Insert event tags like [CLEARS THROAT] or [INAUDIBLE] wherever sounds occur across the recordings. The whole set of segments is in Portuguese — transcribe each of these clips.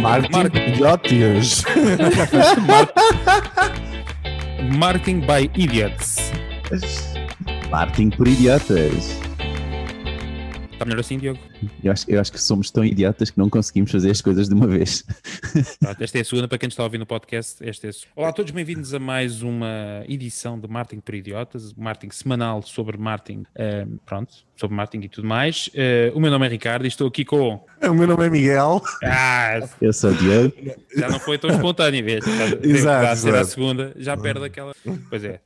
Martin Mar- Idiotias. [LAUGHS] Marketing by Idiots. Martin por idiotas. Está melhor assim, Diogo? Eu acho, eu acho que somos tão idiotas que não conseguimos fazer as coisas de uma vez. [LAUGHS] Pronto, esta é a segunda, para quem está a ouvir no podcast, esta é a segunda. Olá a todos, bem-vindos a mais uma edição de Marketing por Idiotas, marketing semanal sobre marketing, eh, pronto, sobre marketing e tudo mais. Eh, o meu nome é Ricardo e estou aqui com... O meu nome é Miguel. Ah, Eu sou o Diogo. já não foi tão espontâneo, vês? [LAUGHS] Exato, ser a exato. segunda, já perde aquela... Pois é.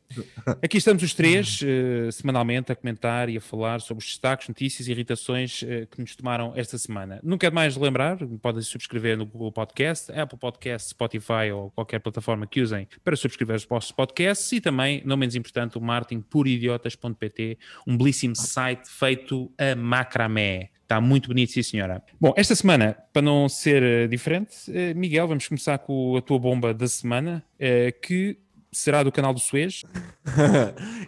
Aqui estamos os três, eh, semanalmente, a comentar e a falar sobre os destaques, notícias e irritações eh, que nos tomaram esta semana. Não quero mais lembrar, podem subscrever no Google Podcast, Apple Podcast, Spotify ou qualquer plataforma que usem para subscrever os nossos podcasts e também, não menos importante, o marketingpuridiotas.pt, um belíssimo site feito a macramé. Está muito bonito, sim, senhora. Bom, esta semana, para não ser eh, diferente, eh, Miguel, vamos começar com a tua bomba da semana, eh, que será do canal do Suez. [LAUGHS]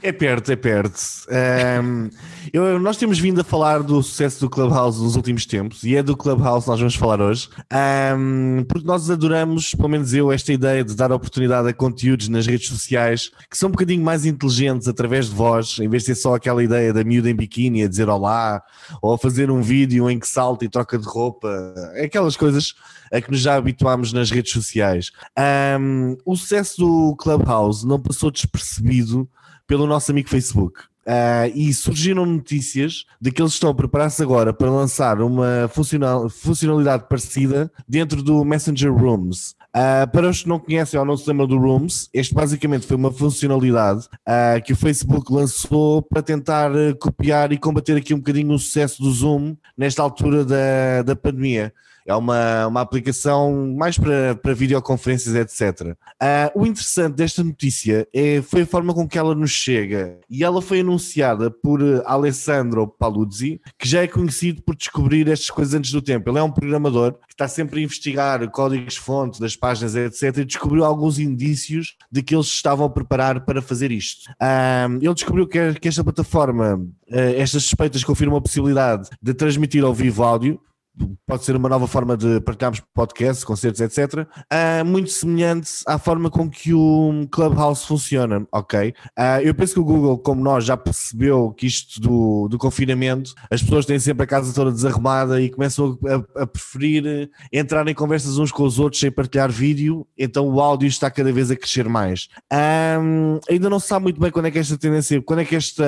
É perto, é perto. Ahm, eu- nós temos vindo a falar do sucesso do Clubhouse nos últimos tempos e é do Clubhouse que nós vamos falar hoje, Ahm, porque nós adoramos, pelo menos eu, esta ideia de dar oportunidade a conteúdos nas redes sociais que são um bocadinho mais inteligentes através de voz, em vez de ser só aquela ideia da miúda em biquíni a dizer olá ou a fazer um vídeo em que salta e troca de roupa, é aquelas coisas a que nos já habituámos nas redes sociais. Ahm, o sucesso do Clubhouse não passou despercebido pelo nosso amigo Facebook. Ah, e surgiram notícias de que eles estão a preparar-se agora para lançar uma funcional- funcionalidade parecida dentro do Messenger Rooms. Ah, para os que não conhecem não se lembram do Rooms, este basicamente foi uma funcionalidade ah, que o Facebook lançou para tentar copiar e combater aqui um bocadinho o sucesso do Zoom nesta altura da, da pandemia. É uma, uma aplicação mais para, para videoconferências, etc. Ah, o interessante desta notícia é, foi a forma com que ela nos chega. E ela foi anunciada por eh, Alessandro Paluzzi, que já é conhecido por descobrir estas coisas antes do tempo. Ele é um programador que está sempre a investigar códigos-fonte das páginas, etc. E descobriu alguns indícios de que eles estavam a preparar para fazer isto. Ah, ele descobriu que, que esta plataforma, eh, estas suspeitas confirmam a possibilidade de transmitir ao vivo áudio, pode ser uma nova forma de partilharmos podcasts, concertos, etc. Ah, muito semelhante à forma com que o Clubhouse funciona, ok? Ah, eu penso que o Google, como nós, já percebeu que isto do, do confinamento, as pessoas têm sempre a casa toda desarrumada e começam a, a preferir entrar em conversas uns com os outros sem partilhar vídeo, então o áudio está cada vez a crescer mais. Ah, ainda não se sabe muito bem quando é que esta tendência, quando é que esta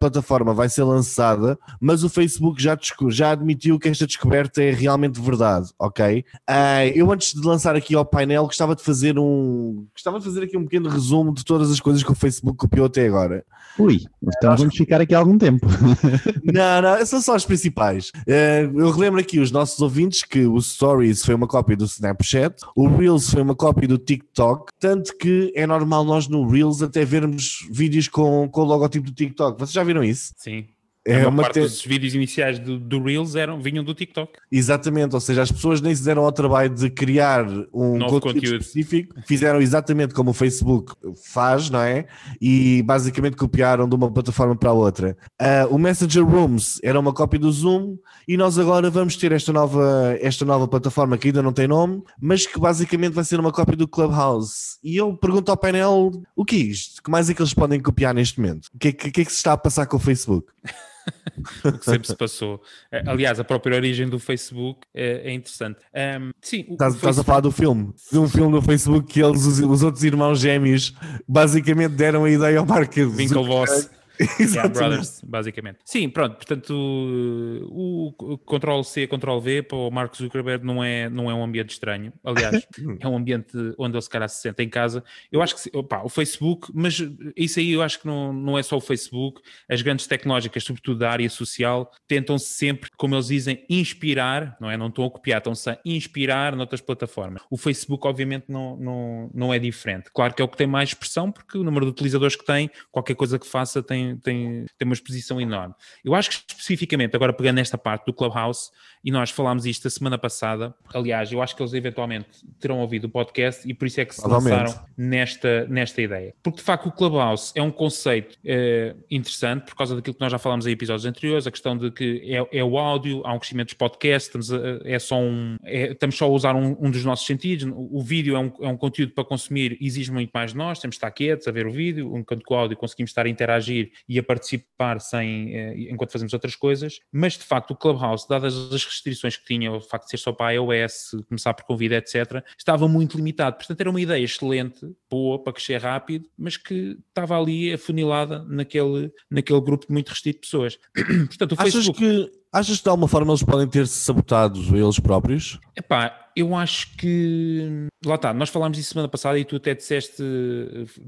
plataforma vai ser lançada, mas o Facebook já, já admitiu que esta descoberta é realmente verdade, ok? Ah, eu antes de lançar aqui ao painel gostava de fazer um gostava de fazer aqui um pequeno resumo de todas as coisas que o Facebook copiou até agora. Ui, então vamos ficar aqui algum tempo. [LAUGHS] Não, não, são só as principais. Eh, eu relembro aqui os nossos ouvintes que o Stories foi uma cópia do Snapchat, o Reels foi uma cópia do TikTok, tanto que é normal nós no Reels até vermos vídeos com, com o logotipo do TikTok. Vocês já viram isso? Sim. É a uma parte te- dos vídeos iniciais do, do Reels eram, vinham do TikTok. Exatamente, ou seja, as pessoas nem se deram ao trabalho de criar um Novo conteúdo, conteúdo. específico, fizeram exatamente como o Facebook faz, não é? E basicamente copiaram de uma plataforma para a outra. Ah, o Messenger Rooms era uma cópia do Zoom e nós agora vamos ter esta nova, esta nova plataforma que ainda não tem nome, mas que basicamente vai ser uma cópia do Clubhouse. E eu pergunto ao painel o que é isto? Que mais é que eles podem copiar neste momento? O que é que, o que é que se está a passar com o Facebook? [LAUGHS] [LAUGHS] o que sempre se passou. Eh, Aliás, a própria origem do Facebook eh, é interessante. Ahm, sim, Estás, o estás a Facebook- falar do filme? De um filme do Facebook que eles, os, os outros irmãos gêmeos, basicamente deram a ideia ao Mark Winklevoss. [LAUGHS] Yeah. Brothers, basicamente. Sim, pronto, portanto, o, o Ctrl-C, Ctrl-V para o Mark Zuckerberg não é, não é um ambiente estranho. Aliás, [LAUGHS] é um ambiente onde ele se calhar se senta em casa. Eu acho que, opá, o Facebook, mas isso aí eu acho que não, não é só o Facebook. As grandes tecnológicas, sobretudo da área social, tentam-se sempre, como eles dizem, inspirar, não é? Não estão a copiar, estão-se a inspirar noutras plataformas. O Facebook, obviamente, não, não, não é diferente. Claro que é o que tem mais expressão, porque o número de utilizadores que tem, qualquer coisa que faça tem tem, tem, tem uma exposição enorme. Eu acho que especificamente, agora pegando nesta parte do Clubhouse, e nós falámos isto a semana passada, aliás, eu acho que eles eventualmente terão ouvido o podcast e por isso é que se lançaram nesta, nesta ideia. Porque de facto o Clubhouse é um conceito é, interessante por causa daquilo que nós já falámos em episódios anteriores, a questão de que é, é o áudio, há um crescimento dos podcasts, estamos a, é só um, é, estamos só a usar um, um, dos nossos sentidos, o vídeo é um, é um conteúdo para consumir, exige muito mais de nós, temos de estar quietos a ver o vídeo, enquanto com o áudio conseguimos estar a interagir e a participar sem, é, enquanto fazemos outras coisas, mas de facto o Clubhouse, dadas as restrições que tinha, o facto de ser só para iOS, começar por convite, etc., estava muito limitado. Portanto, era uma ideia excelente, boa, para crescer rápido, mas que estava ali afunilada naquele, naquele grupo de muito restrito de pessoas. [CLEARS THROAT] Portanto, o Achas Facebook... que Achas que de alguma forma eles podem ter se sabotado eles próprios? Epá, eu acho que. Lá está, nós falámos disso semana passada e tu até disseste,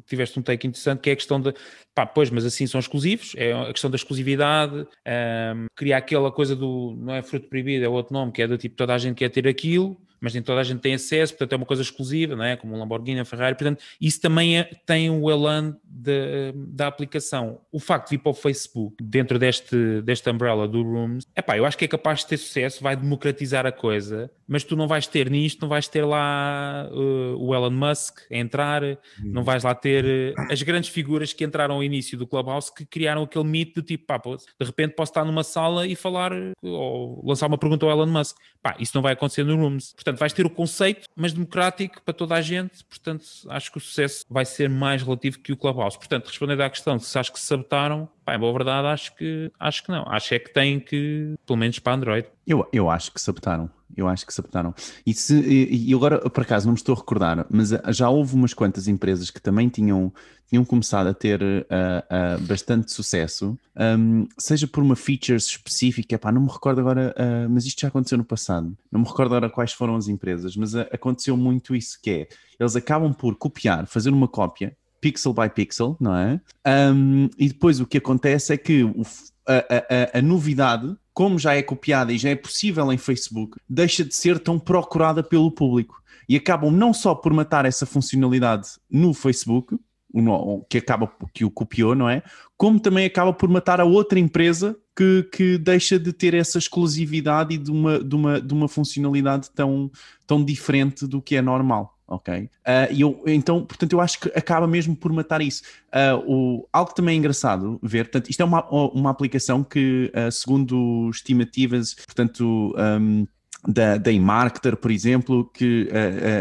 tiveste um take interessante, que é a questão de. Pá, pois, mas assim são exclusivos, é a questão da exclusividade, um, criar aquela coisa do. Não é fruto proibido, é outro nome, que é do tipo toda a gente quer ter aquilo mas nem toda a gente tem acesso, portanto é uma coisa exclusiva, não é? como um Lamborghini, a Ferrari, portanto isso também é, tem o elan de, da aplicação. O facto de vir para o Facebook, dentro deste, deste umbrella do Rooms, epá, eu acho que é capaz de ter sucesso, vai democratizar a coisa, mas tu não vais ter nisto, não vais ter lá uh, o Elon Musk a entrar, não vais lá ter uh, as grandes figuras que entraram ao início do Clubhouse que criaram aquele mito do tipo, pá, pô, de repente posso estar numa sala e falar ou lançar uma pergunta ao Elon Musk. Pá, isso não vai acontecer no Rooms. Portanto, vais ter o conceito, mas democrático para toda a gente. Portanto, acho que o sucesso vai ser mais relativo que o Clubhouse. Portanto, respondendo à questão se acho que se sabotaram, pá, em boa verdade, acho que, acho que não. Acho é que tem que, pelo menos para Android. Eu, eu acho que sabotaram. Eu acho que se adaptaram. E, se, e agora, por acaso, não me estou a recordar, mas já houve umas quantas empresas que também tinham, tinham começado a ter uh, uh, bastante sucesso, um, seja por uma features específica, pá, não me recordo agora, uh, mas isto já aconteceu no passado, não me recordo agora quais foram as empresas, mas aconteceu muito isso, que é, eles acabam por copiar, fazer uma cópia, pixel by pixel, não é? Um, e depois o que acontece é que o, a, a, a novidade como já é copiada e já é possível em Facebook, deixa de ser tão procurada pelo público. E acabam não só por matar essa funcionalidade no Facebook, que acaba que o copiou, não é? Como também acaba por matar a outra empresa que, que deixa de ter essa exclusividade e de uma, de uma, de uma funcionalidade tão, tão diferente do que é normal ok? Uh, e eu, então, portanto, eu acho que acaba mesmo por matar isso. Uh, o, algo também é engraçado ver, portanto, isto é uma, uma aplicação que, uh, segundo estimativas, portanto, um, da, da eMarketer, por exemplo, que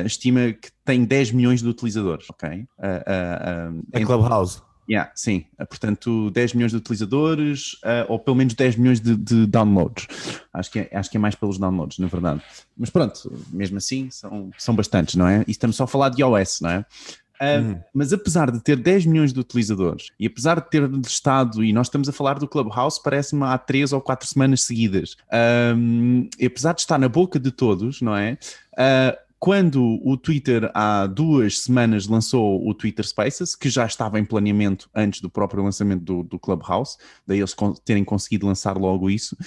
estima que tem 10 milhões de utilizadores, ok? Uh, é Clubhouse. Yeah, sim, uh, portanto 10 milhões de utilizadores uh, ou pelo menos 10 milhões de, de, downloads. Acho que, é, acho que é mais pelos downloads, na verdade. Mas pronto, mesmo assim são, são bastantes, não é? E estamos só a falar de iOS, não é? Uh, uhum. Mas apesar de ter 10 milhões de utilizadores e apesar de ter estado, e nós estamos a falar do Clubhouse, parece-me há 3 ou 4 semanas seguidas, e apesar de estar na boca de todos, não é? Uh, quando o Twitter há duas semanas lançou o Twitter Spaces, que já estava em planeamento antes do próprio lançamento do, do Clubhouse, daí eles terem conseguido lançar logo isso,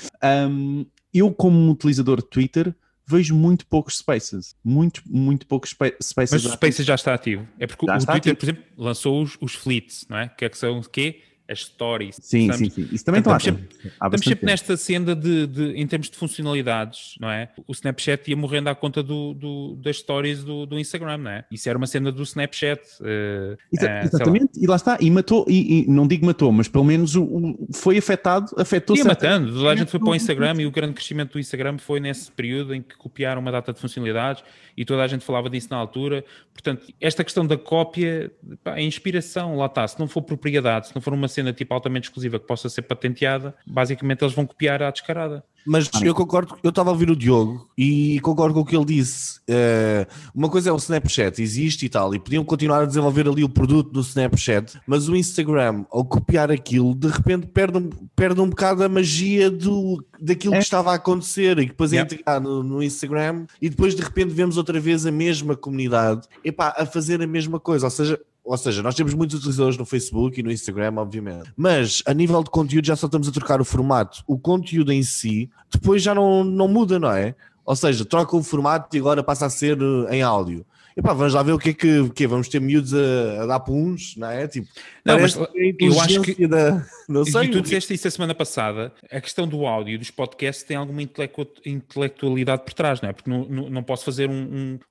um, eu como utilizador de Twitter vejo muito poucos Spaces, muito, muito poucos Spaces. Mas o Spaces já está ativo, é porque já o Twitter, ativo. por exemplo, lançou os, os fleets, não é? Que é que são o quê? As stories. Sim, sim, sim. Isso também está estamos, sempre, estamos sempre nesta senda de, de, em termos de funcionalidades, não é? O Snapchat ia morrendo à conta do, do das stories do, do, Instagram, não é? Isso era uma cena do Snapchat. Uh, Exa uh, exatamente, lá. e lá está, e matou, e, e, não digo matou, mas pelo menos o, o foi afetado, afetou Ia matando, toda a gente foi para o Instagram e o grande crescimento do Instagram foi nesse período em que copiaram uma data de funcionalidades e toda a gente falava disso na altura. Portanto, esta questão da cópia, pá, a inspiração, lá está, se não for propriedade, se não for uma cena tipo altamente exclusiva que possa ser patenteada, basicamente eles vão copiar à descarada. Mas ah, eu concordo, eu estava a ouvir o Diogo e concordo com o que ele disse. Uh, uma coisa é o Snapchat, existe e tal, e podiam continuar a desenvolver ali o produto do Snapchat, mas o Instagram, ao copiar aquilo, de repente perde um, perde um bocado a magia do, daquilo é. que estava a acontecer e que depois yeah. é integrar no, no, Instagram e depois de repente vemos outra vez a mesma comunidade epá, a fazer a mesma coisa. Ou seja, ou seja, nós temos muitos utilizadores no Facebook e no Instagram, obviamente. Mas a nível de conteúdo já só estamos a trocar o formato. O conteúdo em si depois já não, não muda, não é? Ou seja, troca o formato e agora passa a ser eh, em áudio. Epá, vamos lá ver o que é que, que é, vamos ter miúdos a, a dar puns, não é? Tipo, Não, mas que eu acho que- da, não sei, e tu disseste isso a semana passada, a questão do áudio dos podcasts tem alguma intelectu- intelectualidade por trás, não é? Porque não, não, não posso fazer um,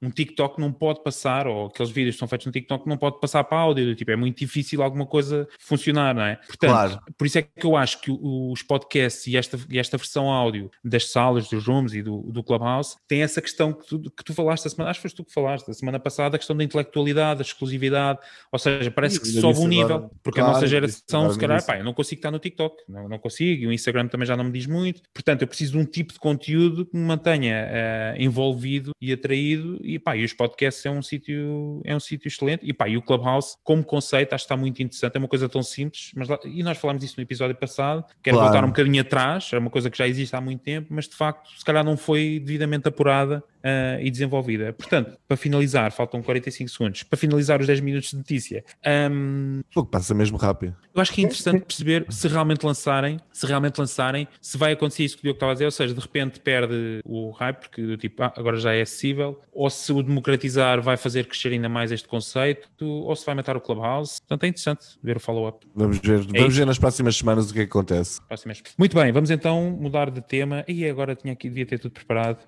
um, um TikTok, não pode passar, ou aqueles vídeos que são feitos no TikTok, não pode passar para áudio, tipo, é muito difícil alguma coisa funcionar, não é? Portanto, Claro. por isso é que eu acho que os podcasts e esta, e esta versão áudio das salas, dos rooms e do, do Clubhouse tem essa questão que tu, que tu falaste a semana, acho que foste tu que falaste, a semana passada, a questão da intelectualidade, da exclusividade, ou seja, parece que sobe um nível, agora. porque a Claro, nossa disse geração, se calhar, pá, eu não consigo estar no TikTok, não, não consigo, e o Instagram também já não me diz muito, portanto, eu preciso de um tipo de conteúdo que me mantenha eh, envolvido e atraído, e pá, e os podcasts é um sítio é um sítio excelente, e pá, e o Clubhouse, como conceito, acho que está muito interessante, é uma coisa tão simples, mas lá- e nós falámos disso no episódio passado, quero Claro. voltar um bocadinho atrás, é uma coisa que já existe há muito tempo, mas de facto, se calhar não foi devidamente apurada eh, e desenvolvida. Portanto, para finalizar, faltam 45 segundos, para finalizar os 10 minutos de notícia, hum, Pô, passa mesmo rápido. eu acho que é interessante perceber se realmente lançarem, se realmente lançarem, se vai acontecer isso que o Diogo estava a dizer, ou seja, de repente perde o hype, porque do tipo, ah, agora já é acessível, ou se o democratizar vai fazer crescer ainda mais este conceito, ou se vai matar o Clubhouse. Portanto, é interessante ver o follow-up. Vamos ver, É vamos isso. ver nas próximas semanas o que é que acontece. próximas. Muito bem, vamos então mudar de tema. E agora tinha aqui, devia ter tudo preparado.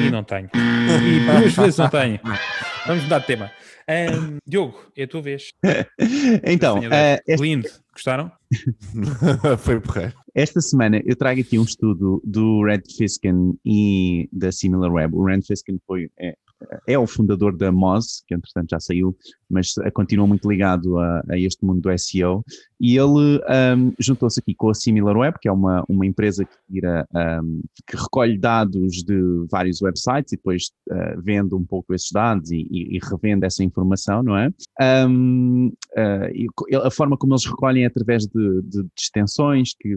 E não tenho. E duas vezes não tenho. [LAUGHS] Vamos mudar de tema. Ahm, Diogo, é a tua vez. [LAUGHS] Então, dez. esta, Lindo. Gostaram? [LAUGHS] Foi porreiro. esta semana eu trago aqui um estudo do Red Fiskin e da SimilarWeb. O Red Fiskin foi, é, é o fundador da Moz, que entretanto já saiu, mas eh, continua muito ligado a, a este mundo do SEO. E ele ahm, juntou-se aqui com a SimilarWeb, que é uma, uma empresa que, tira, ahm, que recolhe dados de vários websites e depois ah, vende um pouco esses dados e, e- revende essa informação, não é? Ahm, ah, e co- a forma como eles recolhem é através de, de, de extensões que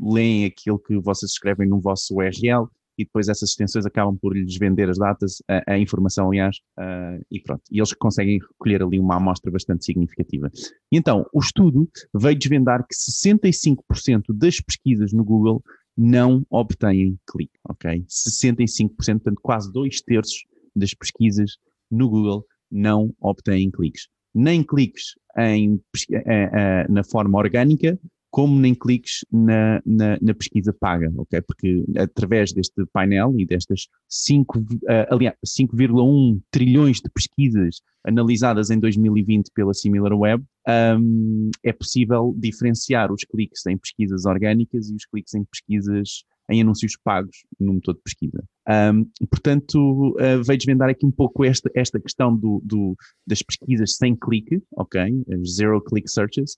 leem aquilo que vocês escrevem no vosso URL e depois essas extensões acabam por lhes vender as datas, a, a informação, aliás, ah, e pronto. E eles conseguem recolher ali uma amostra bastante significativa. E então, o estudo veio desvendar que 65% das pesquisas no Google não obtêm clique, ok? 65%, portanto, quase dois terços das pesquisas no Google não obtêm cliques. Nem cliques em, eh, eh, na forma orgânica, como nem cliques na, na, na pesquisa paga, ok? Porque através deste painel e destas 5, eh, 5,1 trilhões de pesquisas analisadas em 2020 pela SimilarWeb, hum, é possível diferenciar os cliques em pesquisas orgânicas e os cliques em pesquisas em anúncios pagos no motor de pesquisa. Um, portanto, uh, veio desvendar aqui um pouco esta, esta questão do, do- das pesquisas sem clique, ok? Zero Click Searches.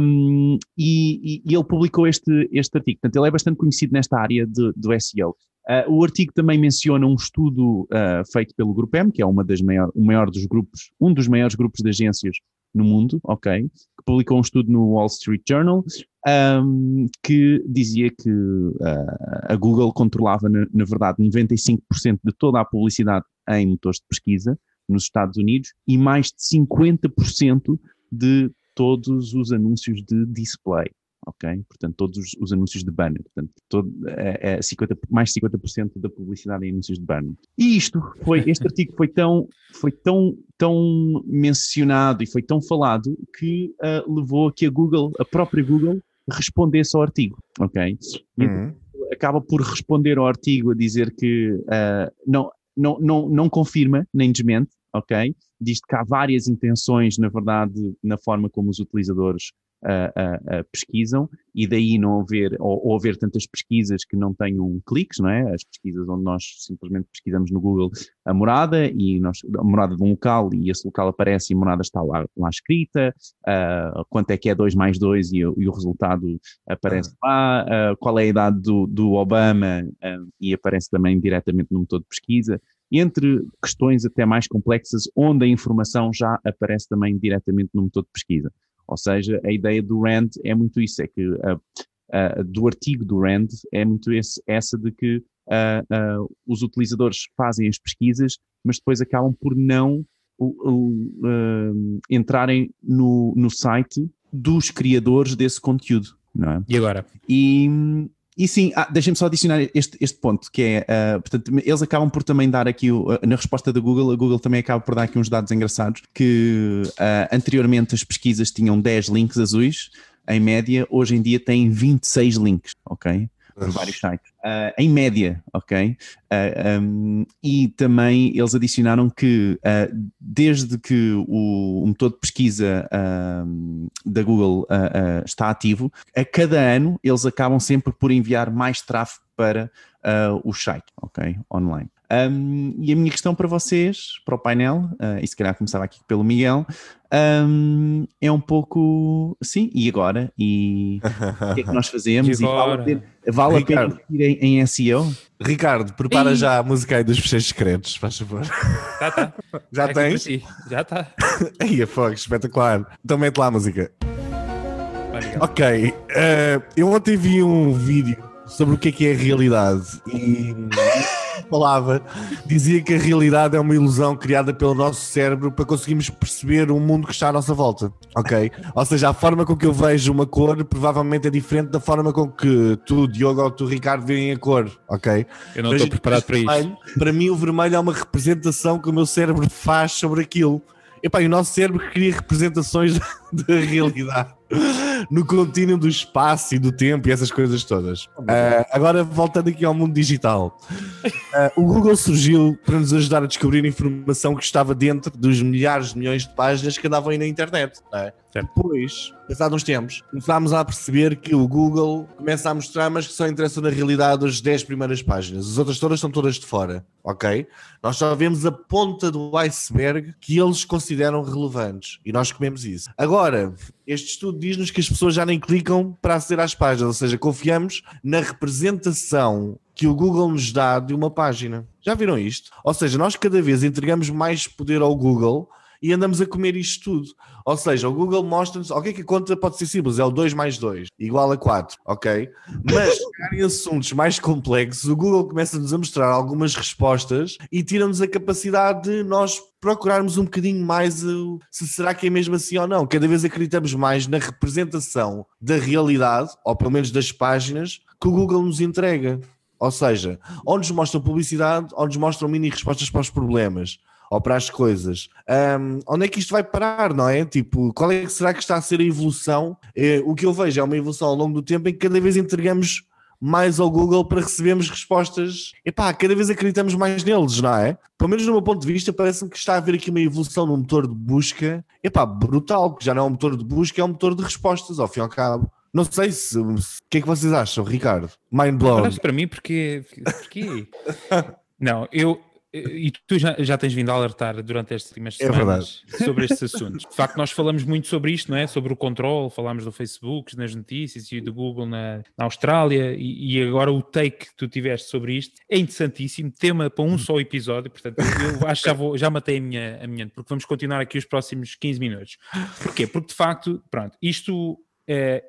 Um, e, e- ele publicou este, este artigo. Portanto, ele é bastante conhecido nesta área de- do SEO. Uh, o artigo também menciona um estudo uh, feito pelo Grupo M, que é uma das maior, o maior dos grupos, um dos maiores grupos de agências no mundo, ok? Que publicou um estudo no Wall Street Journal um, que dizia que uh, a Google controlava, na, na verdade, 95% de toda a publicidade em motores de pesquisa nos Estados Unidos e mais de 50% de todos os anúncios de display. Ok? Portanto, todos os, os anúncios de banner. Portanto, todo, é, é 50, mais de 50% da publicidade em anúncios de banner. E isto foi, este artigo foi tão, foi tão, tão mencionado e foi tão falado que ah, levou a que a Google, a própria Google, respondesse ao artigo. Ok? E Uhum. acaba por responder ao artigo a dizer que ah, não, não, não, não confirma nem desmente, ok? Diz que há várias intenções, na verdade, na forma como os utilizadores ah, ah, pesquisam e daí não haver, ou, ou haver tantas pesquisas que não tenham cliques, não é? As pesquisas onde nós simplesmente pesquisamos no Google a morada e nós, a morada de um local e esse local aparece e a morada está lá, lá escrita, ah, quanto é que é 2 mais 2 e, o- e o resultado aparece lá, qual é a idade do, do Obama e aparece também diretamente no motor de pesquisa, entre questões até mais complexas, onde a informação já aparece também diretamente no motor de pesquisa. Ou seja, a ideia do RAND é muito isso, é que ah, ah, do artigo do RAND é muito esse- essa de que ah, os utilizadores fazem as pesquisas, mas depois acabam por não entrarem no, no site dos criadores desse conteúdo, é? E agora? E, e sim, ah, deixem-me só adicionar este, este ponto, que é, uh, portanto, eles acabam por também dar aqui, uh, na resposta da Google, a Google também acaba por dar aqui uns dados engraçados, que uh, anteriormente as pesquisas tinham 10 links azuis, em média, hoje em dia tem 26 links, ok? Vários sites. Uh, em média, ok? Uh, um, e também eles adicionaram que uh, desde que o, o, motor de pesquisa da Google está ativo, a cada ano eles acabam sempre por enviar mais tráfego para o site, ok? Online. Um, e a minha questão para vocês, para o painel, uh, e se calhar começava aqui pelo Miguel, um, é um pouco sim, e agora? E o que é que nós [LAUGHS] fazemos? E, e vale a pena, vale a pena investir em, em, SEO? Ricardo, prepara e... já a música aí dos fecheiros secretos, faz favor. Tá, tá. [LAUGHS] Já é tens? Já está. [LAUGHS] aí é fogo, espetacular. Então mete lá a música. Ok, uh, eu ontem vi um vídeo sobre o que é que é a realidade e falava, dizia que a realidade é uma ilusão criada pelo nosso cérebro para conseguirmos perceber o mundo que está à nossa volta, ok? Ou seja, a forma com que eu vejo uma cor provavelmente é diferente da forma com que tu, Diogo, ou tu, Ricardo, veem a cor, ok? Eu não estou preparado para isso. Para mim, o vermelho é uma representação que o meu cérebro faz sobre aquilo. Epá, e o nosso cérebro cria representações [LAUGHS] da realidade [LAUGHS] no contínuo do espaço e do tempo e essas coisas todas. Uh, agora, voltando aqui ao mundo digital, uh, o Google surgiu para nos ajudar a descobrir informação que estava dentro dos milhares de milhões de páginas que andavam aí na internet. É? Depois, passados uns tempos, começámos a perceber que o Google começa a mostrar, mas que só interessam na realidade as 10 primeiras páginas. As outras todas estão todas de fora, ok? Nós só vemos a ponta do iceberg que eles consideram relevantes e nós comemos isso. Agora, este estudo diz-nos que as pessoas já nem clicam para aceder às páginas, ou seja, confiamos na representação que o Google nos dá de uma página. Já viram isto? Ou seja, nós cada vez entregamos mais poder ao Google e andamos a comer isto tudo. Ou seja, o Google mostra-nos, ok, que a conta pode ser simples, é o 2 mais 2, igual a 4, ok? Mas em assuntos mais complexos, o Google começa-nos a mostrar algumas respostas e tira-nos a capacidade de nós procurarmos um bocadinho mais se será que é mesmo assim ou não. Cada vez acreditamos mais na representação da realidade, ou pelo menos das páginas, que o Google nos entrega. Ou seja, ou nos mostram publicidade, ou nos mostram mini respostas para os problemas ou para as coisas. Um, onde é que isto vai parar, não é? Tipo, qual é que será que está a ser a evolução? É, o que eu vejo é uma evolução ao longo do tempo em que cada vez entregamos mais ao Google para recebermos respostas. Epá, cada vez acreditamos mais neles, não é? Pelo menos no meu ponto de vista, parece-me que está a haver aqui uma evolução no motor de busca. Epá, brutal, que já não é um motor de busca, é um motor de respostas, ao fim e ao cabo. Não sei se. O que é que vocês acham, Ricardo? Mind blown. Parece para mim porque. porque... [LAUGHS] não, eu, e tu já, já tens vindo a alertar durante estas últimas é semanas é sobre estes assuntos. De facto, nós falamos muito sobre isto, não é? Sobre o controle, falámos do Facebook, nas notícias e do Google na, na Austrália, e, e, agora o take que tu tiveste sobre isto é interessantíssimo, tema para um só episódio, portanto, eu acho que já, vou, já matei a minha, a minha, porque vamos continuar aqui os próximos 15 minutos. Porquê? Porque de facto, pronto, isto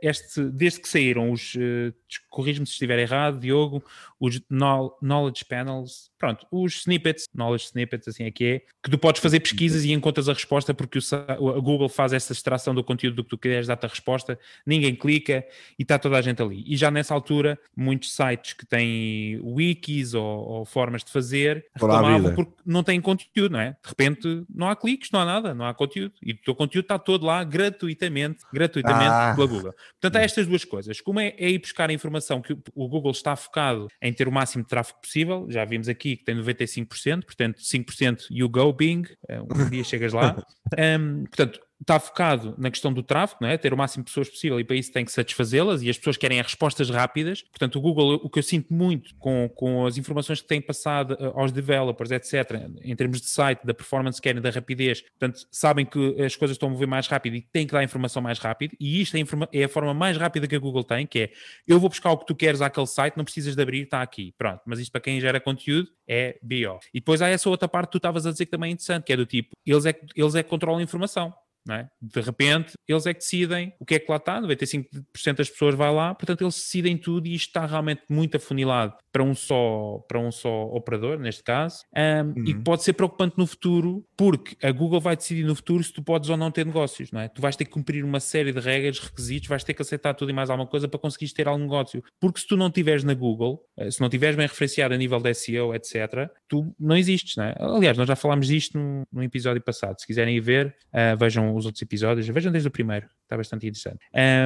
este, desde que saíram os, uh, corrijo-me se estiver errado, Diogo, os knowledge panels, pronto, os snippets, knowledge snippets, assim é que é, que tu podes fazer pesquisas e encontras a resposta porque o, a Google faz essa extração do conteúdo do que tu queres, dá-te a resposta, ninguém clica e está toda a gente ali. E já nessa altura, muitos sites que têm wikis ou, ou formas de fazer reclamavam porque não têm conteúdo, não é? De repente não há cliques, não há nada, não há conteúdo. E o teu conteúdo está todo lá gratuitamente, gratuitamente ah. pela Google. Portanto, há estas duas coisas. Como é, é ir buscar a informação que o Google está focado em ter o máximo de tráfego possível, já vimos aqui que tem 95%, portanto 5% you go Bing, eh, um dia chegas lá. [LAUGHS] Um, portanto, está focado na questão do tráfego, não é? ter o máximo de pessoas possível e para isso tem que satisfazê-las e as pessoas querem respostas rápidas. Portanto, o Google, o que eu sinto muito com, com as informações que têm passado eh, aos developers, etc., em termos de site, da performance que querem, da rapidez, portanto, sabem que as coisas estão a mover mais rápido e têm que dar informação mais rápido e isto é, é a forma mais rápida que a Google tem, que é eu vou buscar o que tu queres àquele site, não precisas de abrir, está aqui. Pronto, mas isto para quem gera conteúdo é BO. E depois há essa outra parte que tu estavas a dizer que também é interessante, que é do tipo, eles é, eles é que controlam a informação é? De repente, eles é que decidem o que é que lá está, 95% das pessoas vai lá, portanto eles decidem tudo e isto está realmente muito afunilado para um só, para um só operador, neste caso, um, uhum. e pode ser preocupante no futuro, porque a Google vai decidir no futuro se tu podes ou não ter negócios, não é? Tu vais ter que cumprir uma série de regras, requisitos, vais ter que aceitar tudo e mais alguma coisa para conseguires ter algum negócio, porque se tu não estiveres na Google, eh, se não estiveres bem referenciado a nível de SEO, etc., tu não existes, não é? Aliás, nós já falámos disto no, no episódio passado, se quiserem ir ver, uh, vejam os outros episódios, vejam desde o primeiro, está bastante interessante.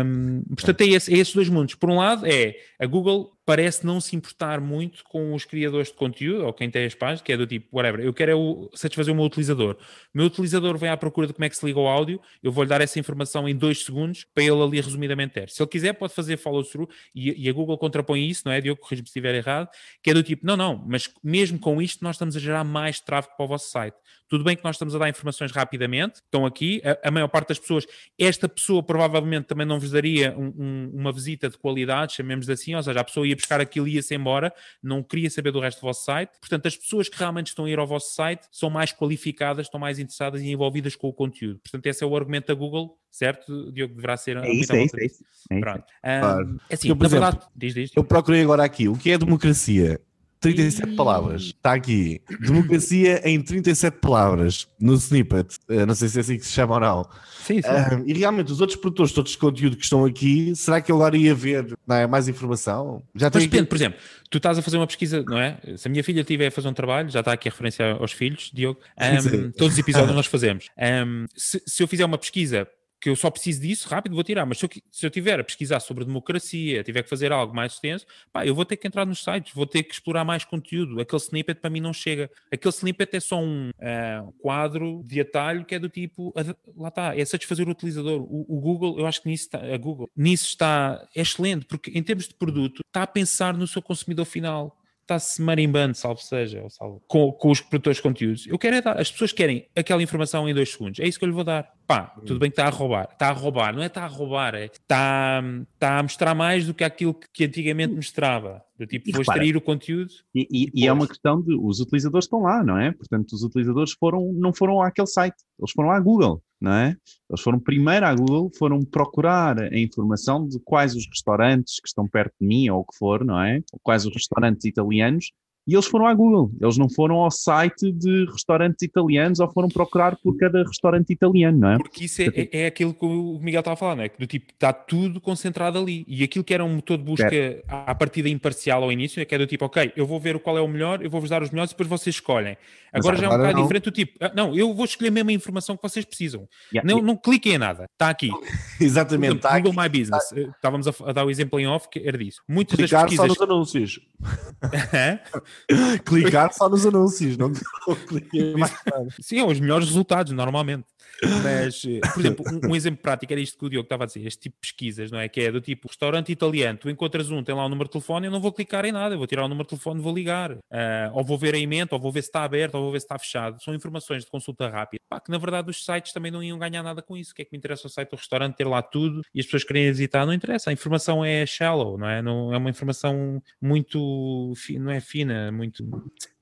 Um, portanto, é, é esses dois mundos. Por um lado, é a Google parece não se importar muito com os criadores de conteúdo, ou quem tem as páginas, que é do tipo, whatever, eu quero é o, satisfazer o meu utilizador. O meu utilizador vem à procura de como é que se liga o áudio, eu vou-lhe dar essa informação em dois segundos para ele ali resumidamente ter. Se ele quiser, pode fazer follow-through, e, e, a Google contrapõe isso, não é? Diogo, corrija-me se estiver errado, que é do tipo, não, não, mas mesmo com isto nós estamos a gerar mais tráfego para o vosso site. Tudo bem que nós estamos a dar informações rapidamente, estão aqui, a, a maior parte das pessoas, esta pessoa provavelmente também não vos daria um, um, uma visita de qualidade, chamemos assim, ou seja, a pessoa ia buscar aquilo e ia-se embora, não queria saber do resto do vosso site. Portanto, as pessoas que realmente estão a ir ao vosso site são mais qualificadas, estão mais interessadas e envolvidas com o conteúdo. Portanto, esse é o argumento da Google certo? Diogo deverá ser. É isso, é isso, é isso. É Pronto. Um, claro. é assim, eu, na exemplo, verdade, diz, diz. Eu procurei agora aqui o que é democracia. 37 e... palavras. Está aqui. Democracia em 37 palavras no snippet. Uh, não sei se é assim que se chama ou não. Sim, sim. Uh, e realmente, os outros produtores todos de conteúdo que estão aqui, será que eu agora ia ver é, mais informação? Já Mas depende, aqui... por exemplo, tu estás a fazer uma pesquisa, não é? Se a minha filha estiver a fazer um trabalho, já está aqui a referência aos filhos, Diogo, um, todos os episódios nós fazemos. Um, se, se eu fizer uma pesquisa que eu só preciso disso, rápido vou tirar. Mas se eu, se eu tiver a pesquisar sobre democracia, tiver que fazer algo mais extenso, pá, eu vou ter que entrar nos sites, vou ter que explorar mais conteúdo. Aquele snippet para mim não chega. Aquele snippet é só um uh, quadro de atalho que é do tipo, lá está, é satisfazer o utilizador. O, o Google, eu acho que nisso está, a Google, nisso está é excelente, porque em termos de produto, está a pensar no seu consumidor final está-se marimbando, salvo seja, salvo, com, com os produtores de conteúdos. Eu quero é dar, as pessoas querem aquela informação em dois segundos. É isso que eu lhe vou dar. Pá, tudo bem que está a roubar. Está a roubar, não é está a roubar, é está, está a mostrar mais do que aquilo que, que antigamente mostrava. Do tipo, vou extrair o conteúdo. E, e, e, é uma questão de os utilizadores estão lá, não é? Portanto, os utilizadores foram, não foram àquele site, eles foram à Google, não é? Eles foram primeiro à Google, foram procurar a informação de quais os restaurantes que estão perto de mim, ou o que for, não é? Ou quais os restaurantes italianos e eles foram à Google, eles não foram ao site de restaurantes italianos ou foram procurar por cada restaurante italiano, não é? Porque isso é, é, é aquilo que o Miguel estava a falar, não é? Que do tipo, está tudo concentrado ali. E aquilo que era um motor de busca é. à partida imparcial ao início, é que é do tipo, ok, eu vou ver qual é o melhor, eu vou-vos dar os melhores e depois vocês escolhem. Agora já é um bocado não. diferente do tipo, ah, não, eu vou escolher a mesma informação que vocês precisam. Yeah. Não, não cliquem em nada, está aqui. [LAUGHS] Exatamente. Google, tá Google aqui. My Business, tá. estávamos a, a, dar o exemplo em off que era disso. Muitas Clicar das pesquisas... só nos anúncios. [LAUGHS] [LAUGHS] [LAUGHS] Clicar só nos anúncios, não, [LAUGHS] não mais [LAUGHS] nada. Sim, é os melhores resultados, normalmente. Mas, por exemplo, um, um, exemplo prático era isto que o Diogo estava a dizer, este tipo de pesquisas, não é? Que é do tipo, restaurante italiano, tu encontras um, tem lá o número de telefone, eu não vou clicar em nada, eu vou tirar o número de telefone e vou ligar. Uh, ou vou ver a emenda, ou vou ver se está aberto, ou vou ver se está fechado. São informações de consulta rápida. Pá, que na verdade os sites também não iam ganhar nada com isso. O que é que me interessa o site do restaurante ter lá tudo e as pessoas querem visitar? Não interessa. A informação é shallow, não é? Não, é uma informação muito, não é fina, muito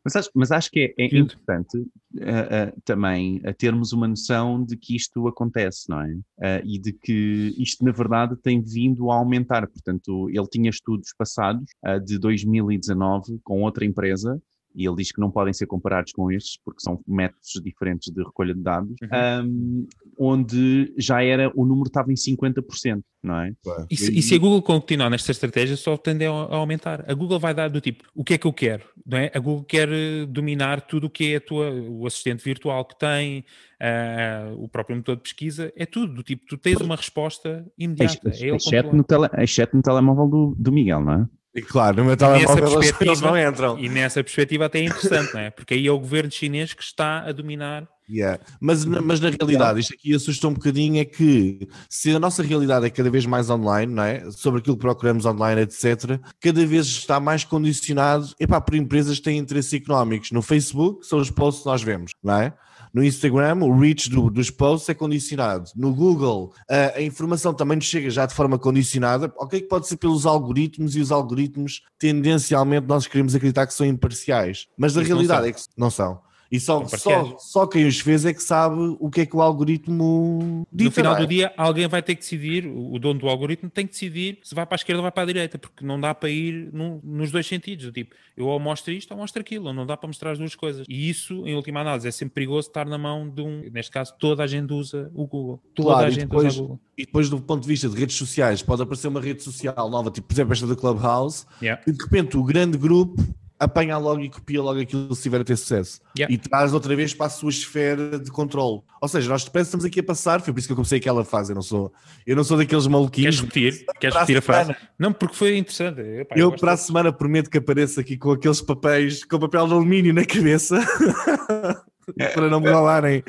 mas acho, mas acho que é, é importante uh, uh, também uh, termos uma noção de que isto acontece, não é? e de que isto, na verdade, tem vindo a aumentar. Portanto, ele tinha estudos passados de 2019 com outra empresa e ele diz que não podem ser comparados com estes, porque são métodos diferentes de recolha de dados, uhum. um, onde já era, o número estava em 50%, não é? E, se, e se a Google continuar nesta estratégia, só tende a, a, aumentar. A Google vai dar do tipo, o que é que eu quero? Não é? A Google quer eh, dominar tudo o que é a tua, o assistente virtual que tem, uh, o próprio motor de pesquisa, é tudo, do tipo, tu tens uma resposta imediata. É, é, exceto, no tele, exceto no telemóvel do, do Miguel, não é? E claro, no meu telemóvel não entram. E nessa perspectiva até é interessante, não é? Porque aí é o governo chinês que está a dominar. Yeah. Mas, mas na realidade, isto aqui assusta um bocadinho é que se a nossa realidade é cada vez mais online, não é? sobre aquilo que procuramos online, etc., cada vez está mais condicionado epá, por empresas que têm interesses económicos. No Facebook são os posts que nós vemos, não é? No Instagram, o reach do, dos posts é condicionado. No Google, a, a, informação também nos chega já de forma condicionada. Ok, que pode ser pelos algoritmos e os algoritmos, tendencialmente, nós queremos acreditar que são imparciais. Mas a realidade é que não são. E só, só, só quem os fez é que sabe o que é que o algoritmo diz. No final do dia, alguém vai ter que decidir, o dono do algoritmo tem que decidir se vai para a esquerda ou vai para a direita, porque não dá para ir num, nos dois sentidos. Tipo, eu ou mostro isto ou mostro aquilo, não dá para mostrar as duas coisas. E isso, em última análise, é sempre perigoso estar na mão de um. Neste caso, toda a gente usa o Google. Toda claro, a gente depois, usa o Google. E depois, do ponto de vista de redes sociais, pode aparecer uma rede social nova, tipo, por exemplo, esta da Clubhouse, yeah. e de repente o grande grupo apanha logo e copia logo aquilo se tiver a ter sucesso. Yeah. E traz outra vez para a sua esfera de controle. Ou seja, nós estamos aqui a passar, foi por isso que eu comecei aquela fase. Eu não sou, eu não sou daqueles maluquinhos. Queres repetir? Queres repetir a, a frase? Não, porque foi interessante. Epá, eu, eu para a semana, prometo que apareça aqui com aqueles papéis, com papel de alumínio na cabeça. [LAUGHS] [LAUGHS] para não me roubarem,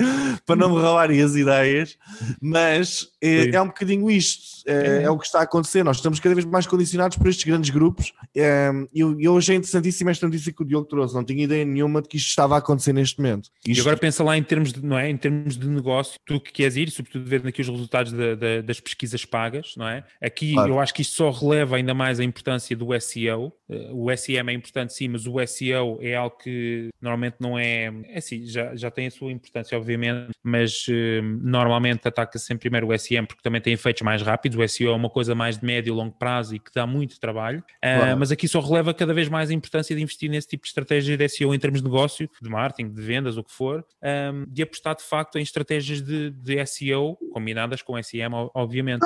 para não me roubarem as ideias, mas é, é um bocadinho isto, é, é, o que está a acontecer. Nós estamos cada vez mais condicionados por estes grandes grupos. É, e eu, eu achei interessantíssima esta notícia que o Diogo trouxe, não tinha ideia nenhuma de que isto estava a acontecer neste momento. Isto... E agora pensa lá em termos de, não é? Em termos de negócio, tu que queres ir, sobretudo ver aqui os resultados de, de, das pesquisas pagas, não é? Aqui claro. eu acho que isto só releva ainda mais a importância do SEO. Eh, o SEM é importante sim, mas o SEO é algo que normalmente não é, é assim, já já, tem a sua importância, obviamente, mas uh, normalmente ataca-se sempre primeiro o SEM porque também tem efeitos mais rápidos. O SEO é uma coisa mais de médio e longo prazo e que dá muito trabalho, uh, claro. mas aqui só releva cada vez mais a importância de investir nesse tipo de estratégia de SEO em termos de negócio, de marketing, de vendas, o que for, um, de apostar de facto em estratégias de, de SEO combinadas com SEM, obviamente.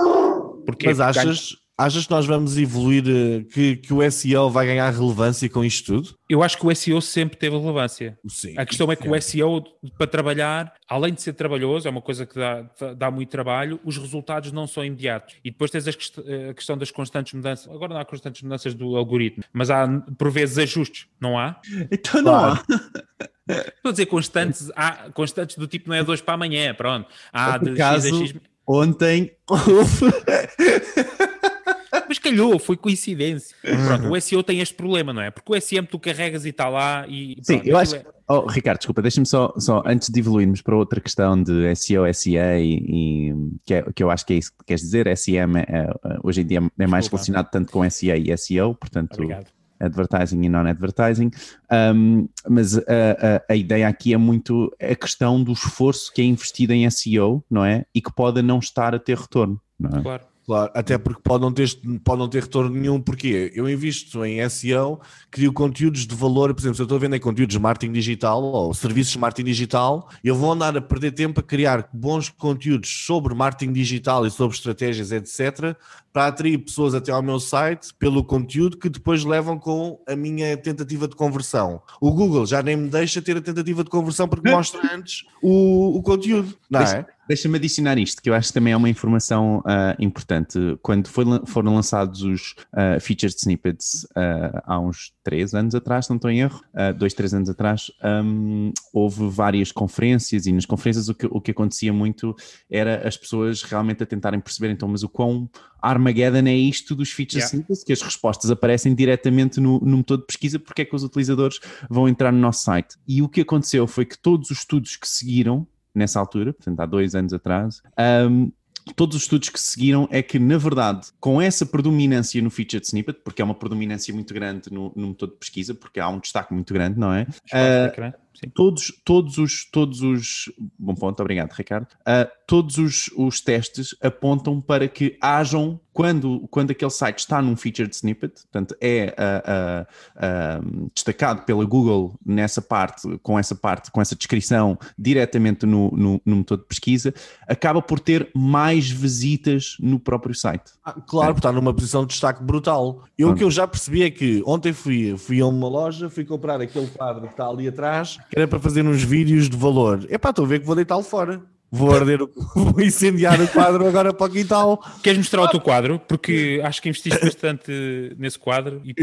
Porque mas achas. Achas que nós vamos evoluir, eh, que, que o SEO vai ganhar relevância com isto tudo? Eu acho que o SEO sempre teve relevância. Sim, a questão é que o SEO, para trabalhar, além de ser trabalhoso, é uma coisa que dá, dá muito trabalho, os resultados não são imediatos. E depois tens a questão das constantes mudanças. Agora não há constantes mudanças do algoritmo, mas há por vezes ajustes, não há? Então não há. [LAUGHS] Estou a dizer constantes, há constantes do tipo não é dois para amanhã, pronto. Há de caso, X a X. Ontem houve [LAUGHS] mas calhou, foi coincidência. [LAUGHS] Pronto, o SEO tem este problema, não é? Porque o SEM tu carregas e está lá e. Sim, eu acho. É... Oh, Ricardo, desculpa, deixa-me só, só, antes de evoluirmos para outra questão de SEO, SEA e, e que, é, que eu acho que é isso que queres dizer. SEM é, é, hoje em dia é mais desculpa. relacionado tanto com SEA e SEO, portanto. Obrigado advertising e non-advertising, um, mas a, a, a, ideia aqui é muito a questão do esforço que é investido em SEO, não é? E que pode não estar a ter retorno, não é? Claro. Claro, até porque pode não, ter, pode não ter retorno nenhum, porque eu invisto em SEO, crio conteúdos de valor, por exemplo, se eu estou a vender conteúdos de marketing digital ou serviços de marketing digital, eu vou andar a perder tempo a criar bons conteúdos sobre marketing digital e sobre estratégias, etc., para atrair pessoas até ao meu site pelo conteúdo que depois levam com a minha tentativa de conversão. O Google já nem me deixa ter a tentativa de conversão porque mostra antes o, o conteúdo, não é? Deixa-me adicionar isto, que eu acho que também é uma informação uh, importante. Quando foi, foram lançados os uh, featured snippets uh, há uns três anos atrás, se não estou em erro, dois, três anos atrás, um, houve várias conferências e nas conferências o que, o que acontecia muito era as pessoas realmente a tentarem perceber então, mas o quão Armageddon é isto dos features yeah. snippets, que as respostas aparecem diretamente no, no motor de pesquisa, porque é que os utilizadores vão entrar no nosso site. E o que aconteceu foi que todos os estudos que seguiram nessa altura, portanto há dois anos atrás, um, todos os estudos que seguiram é que, na verdade, com essa predominância no featured snippet, porque é uma predominância muito grande no, no motor de pesquisa, porque há um destaque muito grande, não é? Uh, todos, todos os, todos os, bom ponto, obrigado, Ricardo. Uh, todos os, os testes apontam para que hajam quando, quando aquele site está num featured snippet, portanto é uh, uh, uh, destacado pela Google nessa parte, com essa parte, com essa descrição diretamente no, no, no motor de pesquisa, acaba por ter mais visitas no próprio site. Ah, claro, é. porque está numa posição de destaque brutal. Eu o que eu já percebi é que ontem fui, fui a uma loja, fui comprar aquele quadro que está ali atrás, que era para fazer uns vídeos de valor. Epá, estou a ver que vou deitá-lo fora. Vou arder, o, [LAUGHS] vou incendiar o quadro agora para o quintal. Queres mostrar o teu quadro? Porque acho que investiste bastante nesse quadro e tu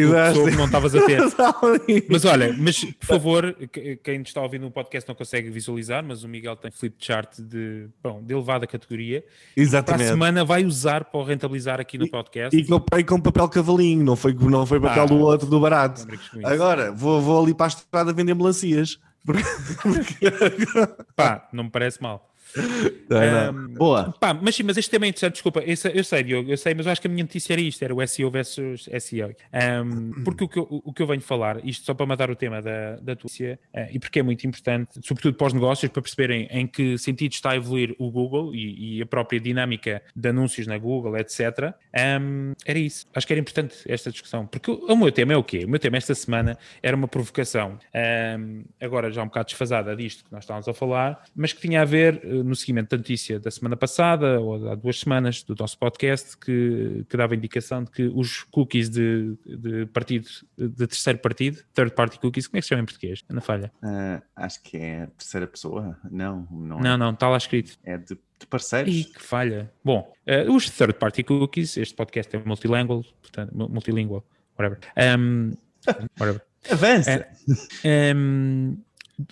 não estavas a ter. [LAUGHS] mas olha, mas por favor, quem está ouvindo o podcast não consegue visualizar, mas o Miguel tem flip chart de, bom, de elevada categoria. Exatamente. Para a semana vai usar para rentabilizar aqui no podcast. E, e comprei com papel cavalinho, não foi, não foi papel ah, do outro, do barato. Agora, vou, vou ali para a estrada vender melancias. Porque... [LAUGHS] Pá, não me parece mal. [LAUGHS] Não, Um, Boa. Pá, mas sim, mas este tema é interessante, desculpa, esse- eu sei, Diogo, eu sei, mas eu acho que a minha notícia era isto, era o SEO versus SEO. Um, [CLEARS THROAT] porque o que, eu, o que eu venho falar, isto só para matar o tema da, da notícia, eh, e porque é muito importante, sobretudo para os negócios, para perceberem em que sentido está a evoluir o Google e, e a própria dinâmica de anúncios na Google, etc. Um, era isso. Acho que era importante esta discussão, porque o, o meu tema é o quê? O meu tema esta semana era uma provocação, um, agora já um bocado desfasada disto que nós estávamos a falar, mas que tinha a ver eh, no seguimento da notícia da semana passada, ou há duas semanas, do nosso podcast, que, que dava indicação de que os cookies de, de partido, de terceiro partido, third party cookies, como é que se chama em português? Na falha. Ah, acho que é terceira pessoa. Não, não, Não, não, está lá escrito. é. É de, de parceiros. Ih, que falha. Bom, eh, os third party cookies, este podcast é multilingual, portanto, mu- multilingual, whatever. Um, [LAUGHS] whatever. Avança. Um,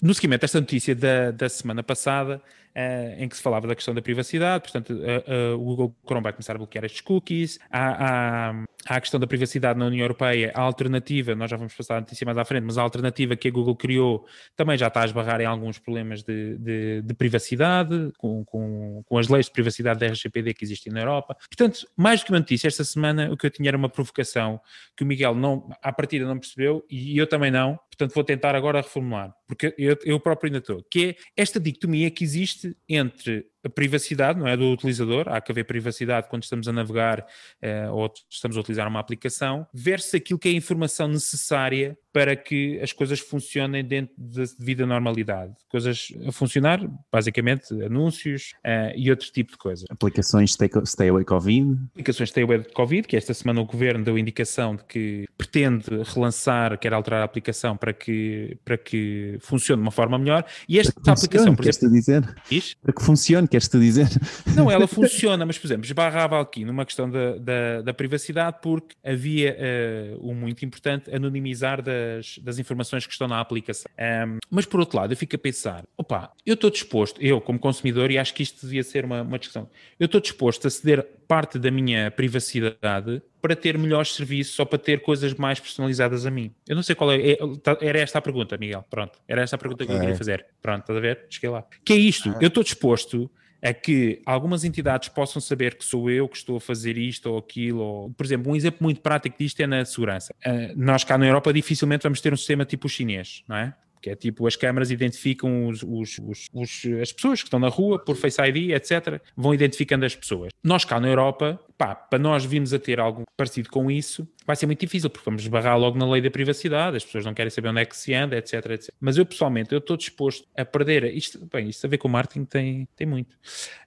no seguimento desta notícia da, da semana passada, em que se falava da questão da privacidade, portanto, eh, eh, o Google Chrome vai começar a bloquear estes cookies. Há, há, há a questão da privacidade na União Europeia, a alternativa, nós já vamos passar a notícia mais à frente, mas a alternativa que a Google criou também já está a esbarrar em alguns problemas de, de, de privacidade, com, com, com as leis de privacidade da RGPD que existem na Europa. Portanto, mais do que uma notícia, esta semana o que eu tinha era uma provocação que o Miguel não, à partida não percebeu e eu também não, portanto vou tentar agora reformular, porque eu, eu próprio ainda estou, que é esta dicotomia que existe entre a privacidade, não é, do utilizador, há que haver privacidade quando estamos a navegar eh, ou estamos a utilizar uma aplicação, versus aquilo que é a informação necessária para que as coisas funcionem dentro da devida normalidade. Coisas a funcionar, basicamente, anúncios eh, e outro tipo de coisa. Aplicações Stay, Stay Away Covid. Aplicações Stay Away Covid, que esta semana o governo deu indicação de que pretende relançar, quer alterar a aplicação para que, para que funcione de uma forma melhor. E esta que aplicação, funcione, por exemplo, dizer? diz? Para que funcione, queres-te dizer? Não, ela [LAUGHS] funciona, mas, por exemplo, esbarrava aqui numa questão da, da, da privacidade porque havia eh, um muito importante anonimizar das, das informações que estão na aplicação. Ahm, mas, por outro lado, eu fico a pensar, opa, eu estou disposto, eu como consumidor, e acho que isto devia ser uma, uma discussão, eu estou disposto a ceder parte da minha privacidade para ter melhores serviços ou para ter coisas mais personalizadas a mim. Eu não sei qual é, é- tá- era esta a pergunta, Miguel, pronto, era esta a pergunta que eu queria fazer. Pronto, estás a ver? Cheguei lá. Que é isto, eu estou disposto a que algumas entidades possam saber que sou eu que estou a fazer isto ou aquilo. Ou, por exemplo, um exemplo muito prático disto é na segurança. Ah, nós cá na Europa dificilmente vamos ter um sistema tipo o chinês, não é? Que é tipo, as câmaras identificam os, os- os- as pessoas que estão na rua por Face ID, etc. Vão identificando as pessoas. Nós cá na Europa, pá, para nós virmos a ter algo parecido com isso, vai ser muito difícil, porque vamos esbarrar logo na lei da privacidade, as pessoas não querem saber onde é que se anda, etc, etc. Mas eu, pessoalmente, eu estou disposto a perder, isto, bem, isto a ver com o marketing tem, tem muito.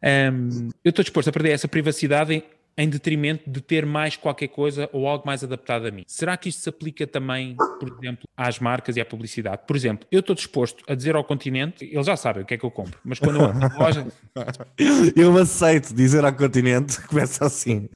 Ahm, eu estou disposto a perder essa privacidade em, detrimento de ter mais qualquer coisa ou algo mais adaptado a mim. Será que isto se aplica também, por exemplo, às marcas e à publicidade? Por exemplo, eu estou disposto a dizer ao continente, eles já sabem o que é que eu compro, mas quando eu abro a loja, [LAUGHS] Eu aceito dizer ao continente, começa assim.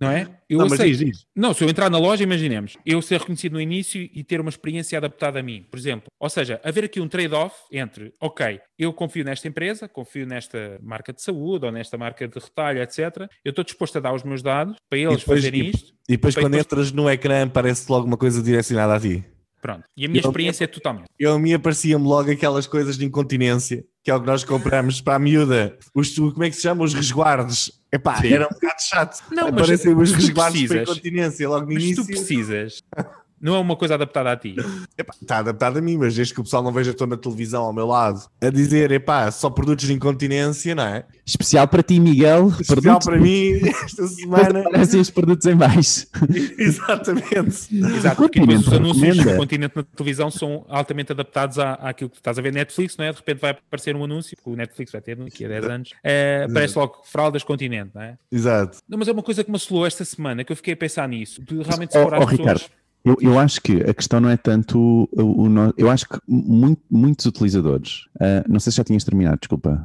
não é? Eu Não, aceito. diz, diz. Não, se eu entrar na loja, imaginemos, eu ser reconhecido no início e ter uma experiência adaptada a mim, por exemplo. Ou seja, haver aqui um trade-off entre, ok, eu confio nesta empresa, confio nesta marca de saúde ou nesta marca de retalho, etc. Eu estou disposto a dar os meus dados para eles depois- fazerem e- isto. E depois, Depois- quando entras no ecrã, parece logo uma coisa direcionada a ti. Pronto. E a minha Eu- experiência é totalmente. Eu, a mim aparecia-me logo aquelas coisas de incontinência, que é o que nós compramos para a miúda. Os, como é que se chama? Os resguardos. Epá, Sim. era um bocado chato. Não, mas- Aparecem os mas tu para precisas- incontinência logo no Mas se tu início. precisas, [LAUGHS] não é uma coisa adaptada a ti. Epá, está adaptado a mim, mas desde que o pessoal não veja estou na televisão ao meu lado a dizer, epá, só produtos de incontinência, não é? Especial para ti, Miguel. Especial Produtos- para mim, esta [LAUGHS] semana. Aparecem os produtos em baixo. [LAUGHS] Exatamente. Exato, porque depois os anúncios recomenda. do continente na televisão são altamente adaptados à, àquilo que tu estás a ver Netflix, não é? De repente vai aparecer um anúncio, que o Netflix vai ter daqui a 10 anos, eh, aparece logo fraldas continente, não é? Exato. Não, mas é uma coisa que me assolou esta semana, que eu fiquei a pensar nisso, de realmente Oh, separar oh, as pessoas. Ricardo, Eu, eu acho que a questão não é tanto o, o eu acho que muito- muitos utilizadores, ah, não sei se já tinhas terminado, desculpa,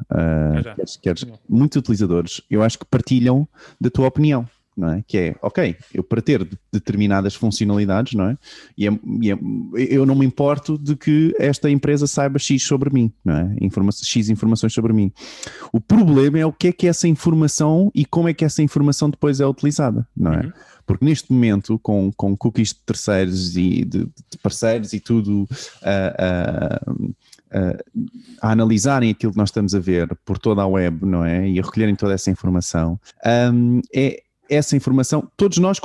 já. queres- queres- muitos utilizadores, eu acho que partilham da tua opinião, não é? Que é, ok, eu para ter de- determinadas funcionalidades, não é? E, é- e é- eu não me importo de que esta empresa saiba X sobre mim, não é? Informa X informações sobre mim. O problema é o que é que é essa informação e como é que essa informação depois é utilizada, não é? Uhum. Porque neste momento, com, com cookies de terceiros e de, de parceiros e tudo, a analisarem aquilo que nós estamos a ver por toda a web, não é? E a recolherem toda essa informação, um, é, essa informação, todos nós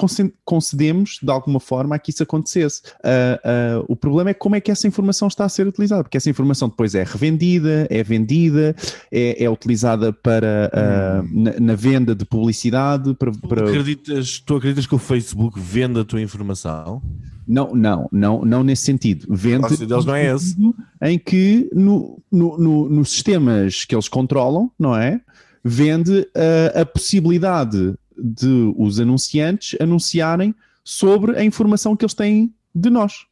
concedemos de alguma forma a que isso acontecesse. Uh, uh, o problema é como é que essa informação está a ser utilizada, porque essa informação depois é revendida, é vendida, é, é utilizada para uh, hum. na, na, venda de publicidade. Para, para... Tu, acreditas, tu acreditas que o Facebook vende a tua informação? Não, não, não, não nesse sentido. Vende deles não é esse. em que no, no, no, nos sistemas que eles controlam, não é? Vende a possibilidade de os anunciantes anunciarem sobre a informação que eles têm de nós.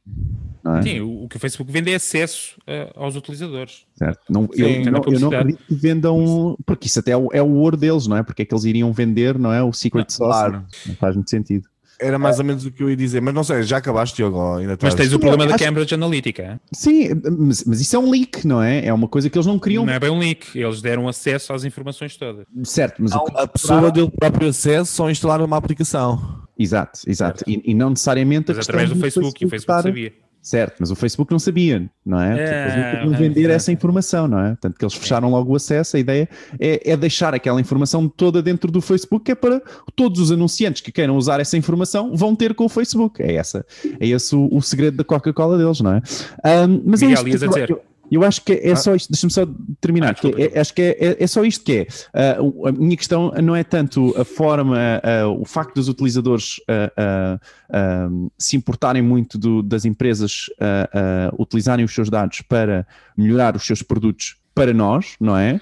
É? Sim, o, que o Facebook vende é acesso uh, aos utilizadores. Certo. Não, Sim, eu, não, eu, não, acredito que vendam, porque isso até é o, é o ouro deles, não é? Porque é que eles iriam vender, não é? O secret não, sauce. Claro. Não faz muito sentido. Era mais ou menos o que eu ia dizer, mas não sei, já acabaste, Diogo? Ainda mas tens o problema da Cambridge Analytica. Sim, mas, mas, isso é um leak, não é? É uma coisa que eles não queriam. Não é bem um leak, eles deram acesso às informações todas. Certo, mas não, a pessoa deu o próprio acesso só instalar uma aplicação. Exato, exato. E, e, não necessariamente. Mas através do Facebook, e o Facebook sabia. Certo, mas o Facebook não sabia, não é? é eles não vender é, essa informação, não é? Tanto que eles fecharam logo o acesso. A ideia é, é, deixar aquela informação toda dentro do Facebook, que é para todos os anunciantes que queiram usar essa informação vão ter com o Facebook. É, essa, é esse o, o segredo da Coca-Cola deles, não é? Um, mas Miguel, é isto, eu, eu, eu acho que é ah. só isto, deixa-me só terminar, ah, é, acho que é, é, é, só isto que é. Uh, a minha questão não é tanto a forma, uh, o facto dos utilizadores uh, se importarem muito do, das empresas utilizarem os seus dados para melhorar os seus produtos para nós, não é?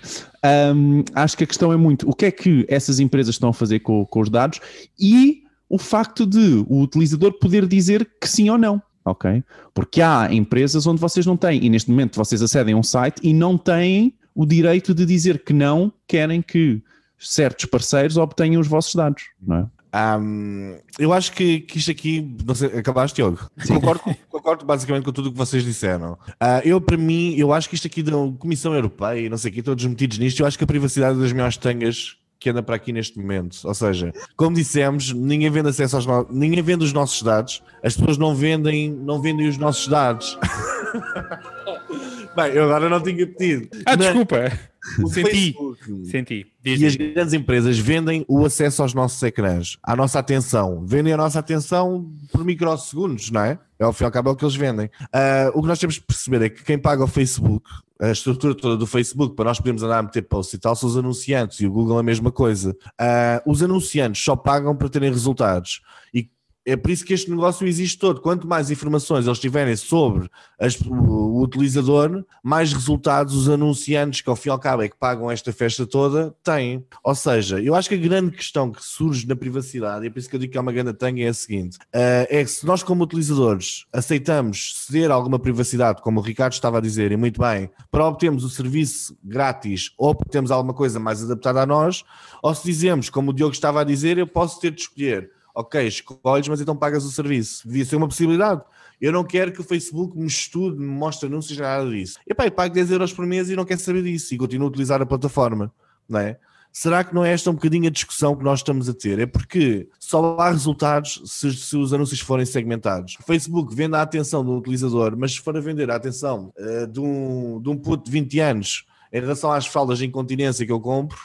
Um, acho que a questão é muito o que é que essas empresas estão a fazer com, com os dados e o facto de o utilizador poder dizer que sim ou não ok? Porque há empresas onde vocês não têm, e neste momento vocês acedem a um site e não têm o direito de dizer que não querem que certos parceiros obtenham os vossos dados, não é? Um, eu acho que, que isto aqui, não sei, acabaste, Diogo? Concordo, concordo basicamente com tudo o que vocês disseram. Uh, eu, para mim, eu acho que isto aqui da Comissão Europeia, não sei o que, todos metidos nisto, eu acho que a privacidade das melhores tangas que anda para aqui neste momento. Ou seja, como dissemos, ninguém vende acesso aos no... ninguém vende os nossos dados, as pessoas não vendem, não vendem os nossos dados. [LAUGHS] Bem, eu agora não tinha pedido. Ah, desculpa. Senti. Senti. Diz, e as grandes empresas vendem o acesso aos nossos ecrãs, à nossa atenção. Vendem a nossa atenção por microsegundos, não é? É ao fim e ao cabo é o que eles vendem. Uh, o que nós temos de perceber é que quem paga o Facebook, a estrutura toda do Facebook, para nós podermos andar a meter posts e tal, são os anunciantes e o Google a mesma coisa. Uh, os anunciantes só pagam para terem resultados. E é por isso que este negócio existe todo. Quanto mais informações eles tiverem sobre as, o, utilizador, mais resultados os anunciantes, que ao fim e ao cabo é que pagam esta festa toda, têm. Ou seja, eu acho que a grande questão que surge na privacidade, e é por isso que eu digo que é uma grande tanga, é a seguinte: uh, é que se nós, como utilizadores, aceitamos ceder alguma privacidade, como o Ricardo estava a dizer, e muito bem, para obtermos o serviço grátis ou para termos alguma coisa mais adaptada a nós, ou se dizemos, como o Diogo estava a dizer, eu posso ter de escolher ok, escolhes, mas então pagas o serviço. Devia ser uma possibilidade. Eu não quero que o Facebook me estude, me mostre anúncios, nada disso. E pá, eu pago 10 euros por mês e não quero saber disso e continuo a utilizar a plataforma, não é? Será que não é esta um bocadinho a discussão que nós estamos a ter? É porque só há resultados se, se os anúncios forem segmentados. O Facebook vende a atenção do utilizador, mas se for a vender a atenção uh, de, um, de um puto de 20 anos em relação às fraldas de incontinência que eu compro,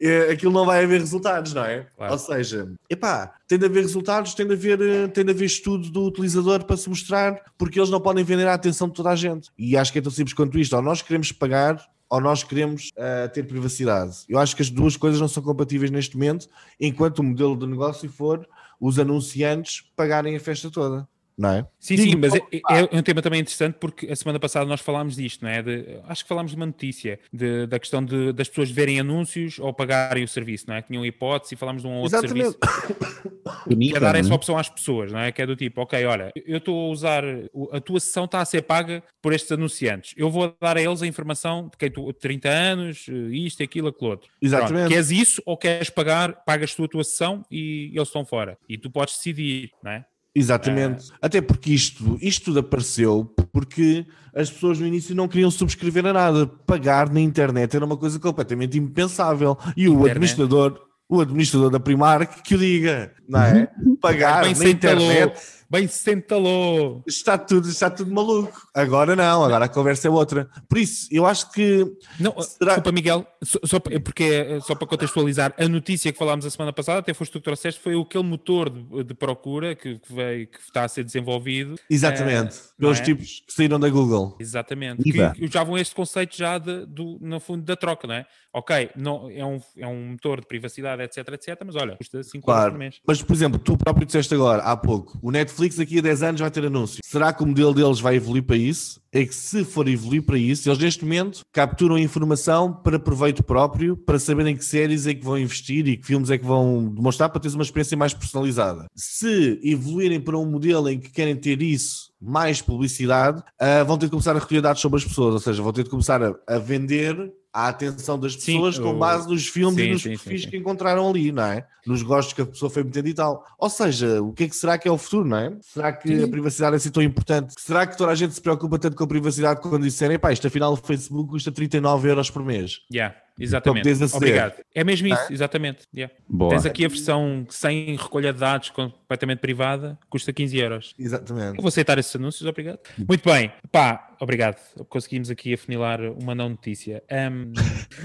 é, [LAUGHS] aquilo não vai haver resultados, não é? Claro. Ou seja, epá, tem de haver resultados, tem de haver, eh, tem de haver estudo do utilizador para se mostrar, porque eles não podem vender a atenção de toda a gente. E acho que é tão simples quanto isto. Ou nós queremos pagar ou nós queremos uh, ter privacidade. Eu acho que as duas coisas não são compatíveis neste momento, enquanto o modelo de negócio for os anunciantes pagarem a festa toda não é? Sim, sim, mas é, é, é, um tema também interessante porque a semana passada nós falámos disto, não é? De, acho que falámos de uma notícia de, da questão de, das pessoas verem anúncios ou pagarem o serviço, não é? Tinham hipótese e falámos de um outro Exatamente. serviço [COUGHS] que é dar essa opção às pessoas, não é? Que é do tipo, ok, olha, eu estou a usar, a tua sessão está a ser paga por estes anunciantes, eu vou dar a eles a informação de quem tu 30 anos, isto, aquilo, aquilo outro. Exatamente. Pronto, queres isso ou queres pagar, pagas tu a tua sessão e eles estão fora. E tu podes decidir, não é? Exatamente. É. Até porque isto, isto tudo apareceu porque as pessoas no início não queriam subscrever a nada. Pagar na internet era uma coisa completamente impensável. E o administrador, o administrador da Primark que o diga, não é? Pagar na internet. Bem se entalou. Está tudo, está tudo maluco. Agora não, agora a conversa é outra. Por isso, eu acho que. Não, Será... desculpa, Miguel, só, só, porque, só para contextualizar, a notícia que falámos a semana passada, até foste tu que trouxeste, foi aquele motor de, de procura que, que, veio, que está a ser desenvolvido. Exatamente, é, pelos é? tipos que saíram da Google. Exatamente, que usavam este conceito já de, do, no fundo da troca, não é? Ok, não, é, um, é um motor de privacidade, etc, etc, mas olha, custa 5 claro. por mês. Mas, por exemplo, tu próprio disseste agora, há pouco, o Netflix daqui a 10 anos vai ter anúncio. Será que o modelo deles vai evoluir para isso? É que se for evoluir para isso, eles neste momento capturam informação para proveito próprio, para saberem que séries é que vão investir e que filmes é que vão demonstrar para teres uma experiência mais personalizada. Se evoluírem para um modelo em que querem ter isso mais publicidade, uh, vão ter de começar a recolher dados sobre as pessoas, ou seja, vão ter de começar a, a vender a atenção das pessoas sim, com base nos filmes sim, e nos sim, perfis que encontraram ali, não é? Nos gostos que a pessoa foi metendo e tal. Ou seja, o que é que será que é o futuro, não é? Será que a privacidade é assim tão importante? Será que toda a gente se preocupa tanto com a privacidade quando disserem, pá, isto afinal o Facebook custa 39 euros por mês? Yeah. Exatamente. Obrigado. É mesmo isso, é? exatamente. Yeah. Tens aqui a versão sem recolha de dados completamente privada, custa 15 euros. Exatamente. Eu vou aceitar esses anúncios, obrigado. Muito bem, pá, obrigado. Conseguimos aqui afunilar uma não notícia. Um...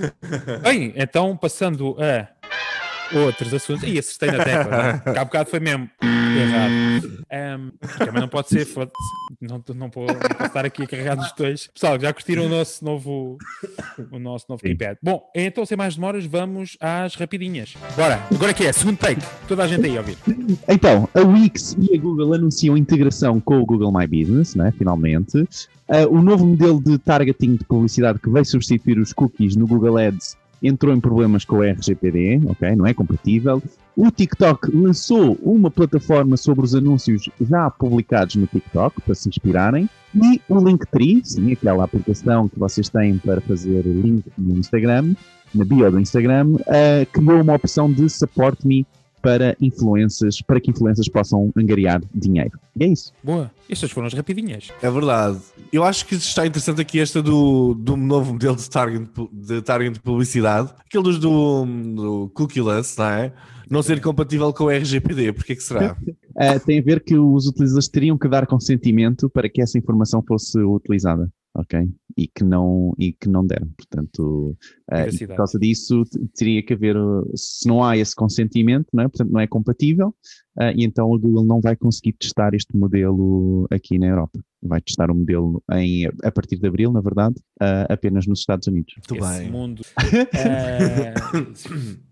[LAUGHS] bem, então passando a outros assuntos. E acertei na tecla. Né? Há bocado foi mesmo errado. Um, também não pode ser, foda não, não, vou, estar aqui a carregar nos dois. Pessoal, já curtiram o nosso novo, o nosso novo keypad. Bom, então sem mais demoras, vamos às rapidinhas. Bora, agora que é, segundo take. Toda a gente aí a ouvir. Então, a Wix e a Google anunciam integração com o Google My Business, né, finalmente. Uh, o novo modelo de targeting de publicidade que vai substituir os cookies no Google Ads entrou em problemas com o RGPD, ok? Não é compatível. O TikTok lançou uma plataforma sobre os anúncios já publicados no TikTok, para se inspirarem. E o Linktree, sim, aquela aplicação que vocês têm para fazer link no Instagram, na bio do Instagram, uh, criou uma opção de Support Me para influências, para que influências possam angariar dinheiro. E é isso. Boa. Estas foram as rapidinhas. É verdade. Eu acho que está interessante aqui esta do, do novo modelo de target de, target de publicidade. Aqueles do, do cookieless, não é? Não ser compatível com o RGPD. Porquê que será? uh, [LAUGHS] tem a ver que os utilizadores teriam que dar consentimento para que essa informação fosse utilizada ok? E que não, e que não deram. Portanto, uh, por causa disso, teria que haver, se não há esse consentimento, não é? portanto, não é compatível, uh, e então a Google não vai conseguir testar este modelo aqui na Europa vai testar o modelo em, a partir de abril, na verdade, uh, apenas nos Estados Unidos. Muito Esse bem. mundo. [LAUGHS] uh,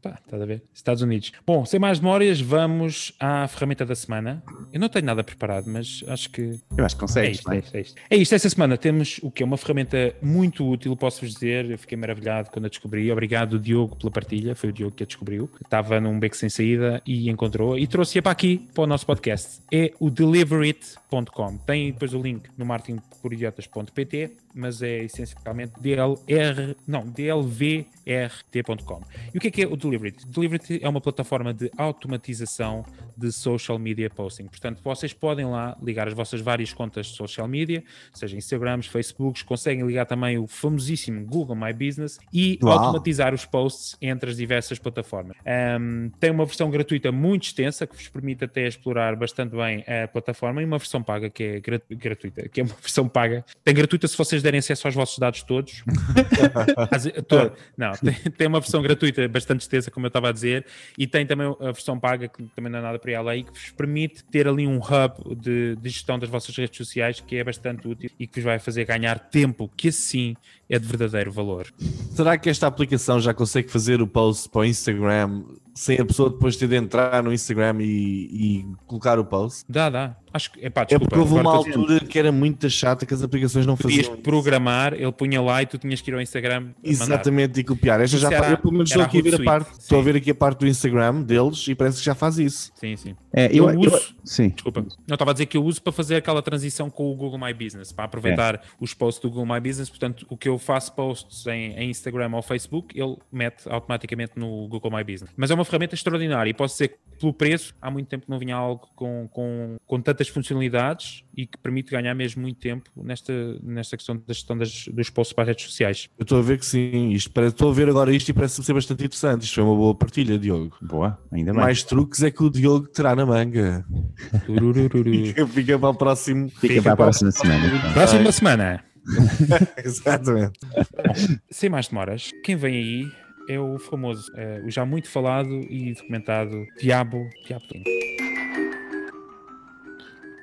pá, a ver? Estados Unidos. Bom, sem mais memórias, vamos à ferramenta da semana. Eu não tenho nada preparado, mas acho que. Eu acho que consegues. É isto, é isto, é isto. É isto. Esta semana temos o que é uma ferramenta muito útil, posso-vos dizer. Eu fiquei maravilhado quando a descobri. Obrigado, Diogo, pela partilha. Foi o Diogo que a descobriu. Estava num beco sem saída e encontrou e trouxe-a para aqui, para o nosso podcast. É o deliverit.com. Tem depois o link no marketingporidiotas.pt, mas é essencialmente DLR, não, dlvrt.com. E o que é que é o Delivery? Delivery é uma plataforma de automatização de social media posting. Portanto, vocês podem lá ligar as vossas várias contas de social media, seja Instagrams, Facebooks, conseguem ligar também o famosíssimo Google My Business e Uau. automatizar os posts entre as diversas plataformas. Um, tem uma versão gratuita muito extensa que vos permite até explorar bastante bem a plataforma e uma versão paga que é gratuita gratuita, que é uma [LAUGHS] versão paga. Tem gratuita se vocês derem acesso aos vossos dados todos. [LAUGHS] Todo. Não, [LAUGHS] tem, tem, uma versão gratuita bastante extensa, como eu estava a dizer, e tem também a versão paga, que também não é nada para ir além, que vos permite ter ali um hub de, de gestão das vossas redes sociais que é bastante útil e que vos vai fazer ganhar tempo, que assim é de verdadeiro valor. Será que esta aplicação já consegue fazer o post para o Instagram sem a pessoa depois ter de entrar no Instagram e, e colocar o post? Dá, dá. Acho que, epá, desculpa, é porque houve uma altura que era muito chata que as aplicações não faziam. Podias programar, ele punha lá e tu tinhas que ir ao Instagram. Exatamente, mandar. e copiar. Esta já era, eu pelo menos estou aqui a ver a parte, estou a ver aqui a parte do Instagram deles e parece que já faz isso. Sim, sim. É, eu, eu, uso, eu, sim. desculpa, não estava a dizer que eu uso para fazer aquela transição com o Google My Business, para aproveitar é. os posts do Google My Business. Portanto, o que eu faço posts em, em Instagram ou Facebook, ele mete automaticamente no Google My Business. Mas é uma ferramenta extraordinária e posso dizer que pelo preço, há muito tempo que não vinha algo com, com, com tantas funcionalidades e que permite ganhar mesmo muito tempo nesta, nesta questão da gestão das, dos posts para as redes sociais. Eu estou a ver que sim, isto parece, estou a ver agora isto e parece ser bastante interessante. Isto foi uma boa partilha, Diogo. Boa, ainda bem. Mais truques é que o Diogo terá na manga. [LAUGHS] fica, fica para o próximo. Fica, fica para a próxima semana. Então. Próxima semana. [LAUGHS] Exatamente. Bom, sem mais demoras, quem vem aí é o famoso, é, o já muito falado e documentado Diabo, Diabo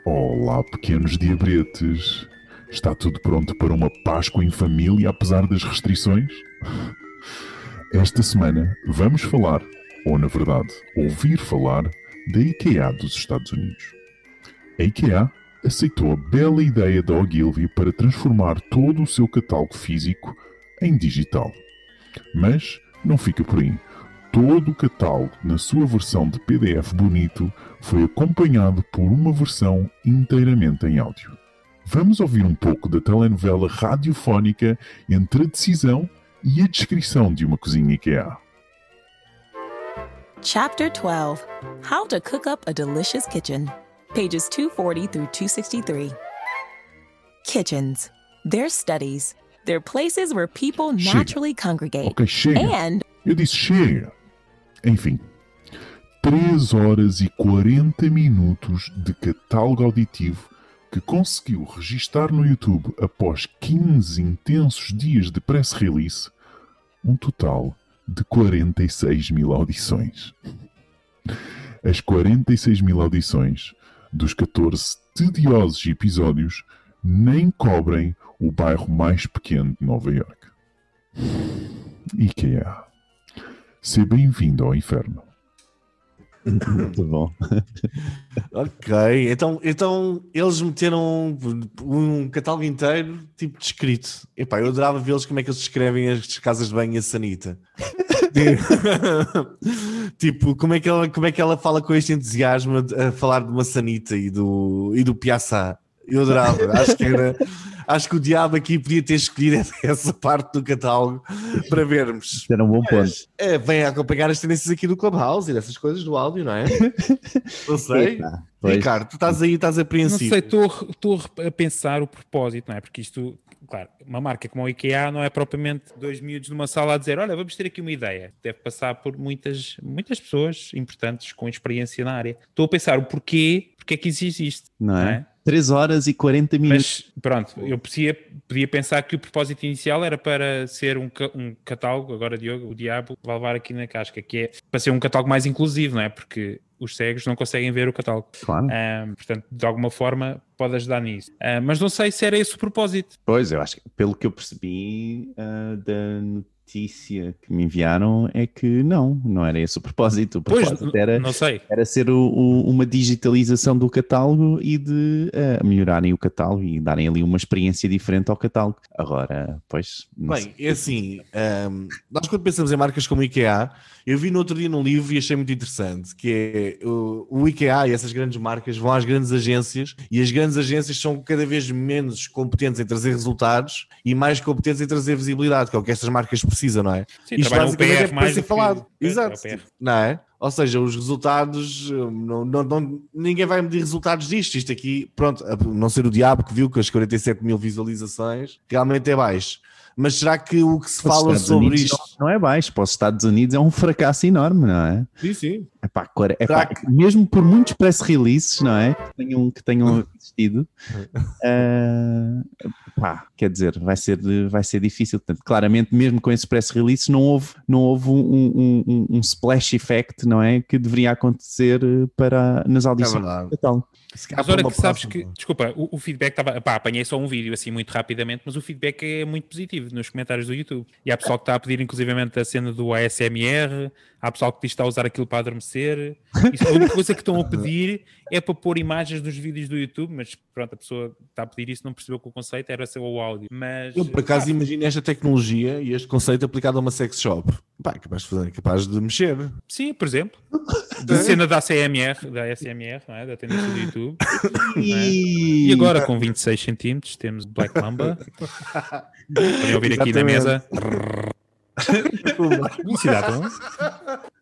Olá, pequenos diabretes. Está tudo pronto para uma Páscoa em família, apesar das restrições? [LAUGHS] Esta semana vamos falar, ou na verdade, ouvir falar, da IKEA dos Estados Unidos. A IKEA aceitou a bela ideia da Ogilvy para transformar todo o seu catálogo físico em digital. Mas não fica por aí. Todo o catálogo, na sua versão de PDF bonito, foi acompanhado por uma versão inteiramente em áudio. Vamos ouvir um pouco da telenovela radiofónica entre a decisão e a descrição de uma cozinha IKEA. Chapter 12 How to Cook Up a Delicious Kitchen. Pages 240 through 263. Kitchens. They're studies. They're places where people naturally congregate. Ok, chega. And Eu disse chega. Enfim. 3 horas e 40 minutos de catálogo auditivo que conseguiu registar no YouTube após 15 intensos dias de press release um total de 46 mil audições. As 46 mil audições dos 14 tediosos episódios nem cobrem o bairro mais pequeno de Nova York. IKEA. Seja bem-vindo ao inferno. Muito bom. [LAUGHS] Ok, então, então eles meteram um catálogo inteiro, tipo descrito. Epá, eu adorava vê-los como é que eles descrevem as casas de banho e a sanita. [LAUGHS] tipo, como é, que ela, como é que ela fala com este entusiasmo a falar de uma sanita e do, e do Piaçá? Eu adorava, acho que era. Acho que o diabo aqui podia ter escolhido [LAUGHS] essa parte do catálogo para vermos. Era um bom ponto. É, vem a acompanhar as tendências aqui do Clubhouse e dessas coisas do áudio, não é? [LAUGHS] Não sei. Pois. Ricardo, tu estás aí, estás Não apreensivo. sei, estou estou a pensar o propósito, não é? Porque isto, claro, uma marca como a IKEA não é propriamente dois miúdos numa sala a dizer, olha, vamos ter aqui uma ideia. Deve passar por muitas, muitas pessoas importantes com experiência na área. Estou a pensar o porquê, porque é que isso existe, Não não é? É? 3 horas e 40 minutos. Mas pronto, eu podia, podia pensar que o propósito inicial era para ser um, um catálogo, agora Diogo, o diabo vai levar aqui na casca, que é para ser um catálogo mais inclusivo, não é? Porque os cegos não conseguem ver o catálogo. Claro. Ahm, portanto, de alguma forma pode ajudar nisso. Ah, mas não sei se era esse o propósito. Pois, eu acho que pelo que eu percebi ah, da notícia que me enviaram é que não, não era esse o propósito. O Pois, propósito era, não sei. era ser o- o- uma digitalização do catálogo e de ah, melhorarem o catálogo e darem ali uma experiência diferente ao catálogo. Agora, pois, Bem, sei. é assim, ahm, nós quando pensamos em marcas como IKEA, eu vi no outro dia num livro e achei muito interessante, que é o, o IKEA e essas grandes marcas vão às grandes agências e as grandes agências são cada vez menos competentes em trazer resultados e mais competentes em trazer visibilidade, que é o que estas marcas precisam, não é? Sim, Isto basicamente PR é para ser falado. É, Exato. é Não é? Ou seja, os resultados, hum, não, não- não- ninguém vai medir resultados disto. Isto aqui, pronto, a não ser o diabo que viu que as 47 mil visualizações realmente é baixo. Mas será que o que se Os fala Estados sobre Unidos isto. Não, não é baixo, para os Estados Unidos é um fracasso enorme, não é? Sim, sim. Epá, quara- epá, Mesmo por muitos press releases, não é? Que tenham, que tenham [LAUGHS] existido, [LAUGHS] pá, quer dizer, vai ser, vai ser difícil. Portanto, claramente, mesmo com esses press releases, não houve, não houve um, um- um- um splash effect, não é? Que deveria acontecer eh, para, nas É audições. Se calhar Mas olha que sabes que, desculpa, o, o feedback estava, pá, apanhei só um vídeo assim muito rapidamente, mas o feedback é muito positivo nos comentários do YouTube. E há pessoal que está a pedir inclusivamente a cena do ASMR, há pessoal que diz que está a usar aquilo para adormecer. Isso, a única coisa que estão a pedir é para pôr imagens dos vídeos do YouTube, mas pronto, a pessoa está a pedir isso não percebeu que o conceito era ser o áudio. Mas, Eu, por acaso, pá, imagino esta tecnologia e este conceito aplicado a uma sex shop. Pá, é capaz de, fazer, é capaz de mexer. sim, por exemplo, da cena da ASMR, da ASMR, não é? da tendência do YouTube. E, E agora com 26 centímetros temos Black Mamba. Podem ouvir aqui na Exatamente. mesa. Publicidade, não?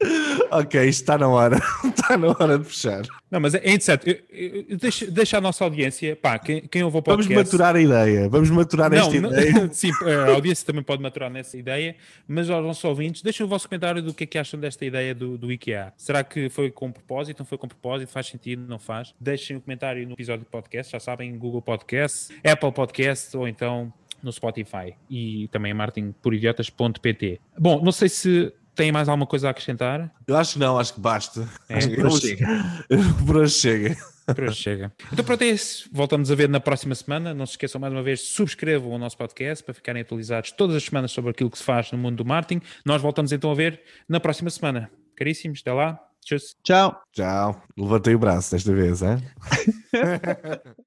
[LAUGHS] ok, isto está na hora. está [LAUGHS] na hora de fechar. Não, mas é interessante. Eu- eu- eu- Deixa, deixa a nossa audiência, pá, quem, quem ouve o Vamos podcast... maturar a ideia. Vamos maturar Não, esta não- ideia. [LAUGHS] sim, a audiência também pode maturar nessa ideia, mas aos nossos ouvintes, deixem o vosso comentário do que é que acham desta ideia do, do IKEA. Será que foi com propósito? Não foi com propósito? Faz sentido? Não faz? Deixem o comentário no episódio do podcast, já sabem, Google Podcast, Apple Podcast ou então no Spotify e também martinporidiotas.pt. Bom, não sei se têm mais alguma coisa a acrescentar. Eu acho que não, acho que basta. É, Acho que por hoje chega. [LAUGHS] Por hoje chega. Por hoje chega. Então pronto, é isso. Voltamos a ver na próxima semana. Não se esqueçam mais uma vez, subscrevam o nosso podcast para ficarem atualizados todas as semanas sobre aquilo que se faz no mundo do marketing. Nós voltamos então a ver na próxima semana. Caríssimos, até lá. Tchau. Tchau. Tchau. Levantei o braço desta vez, hein? [LAUGHS]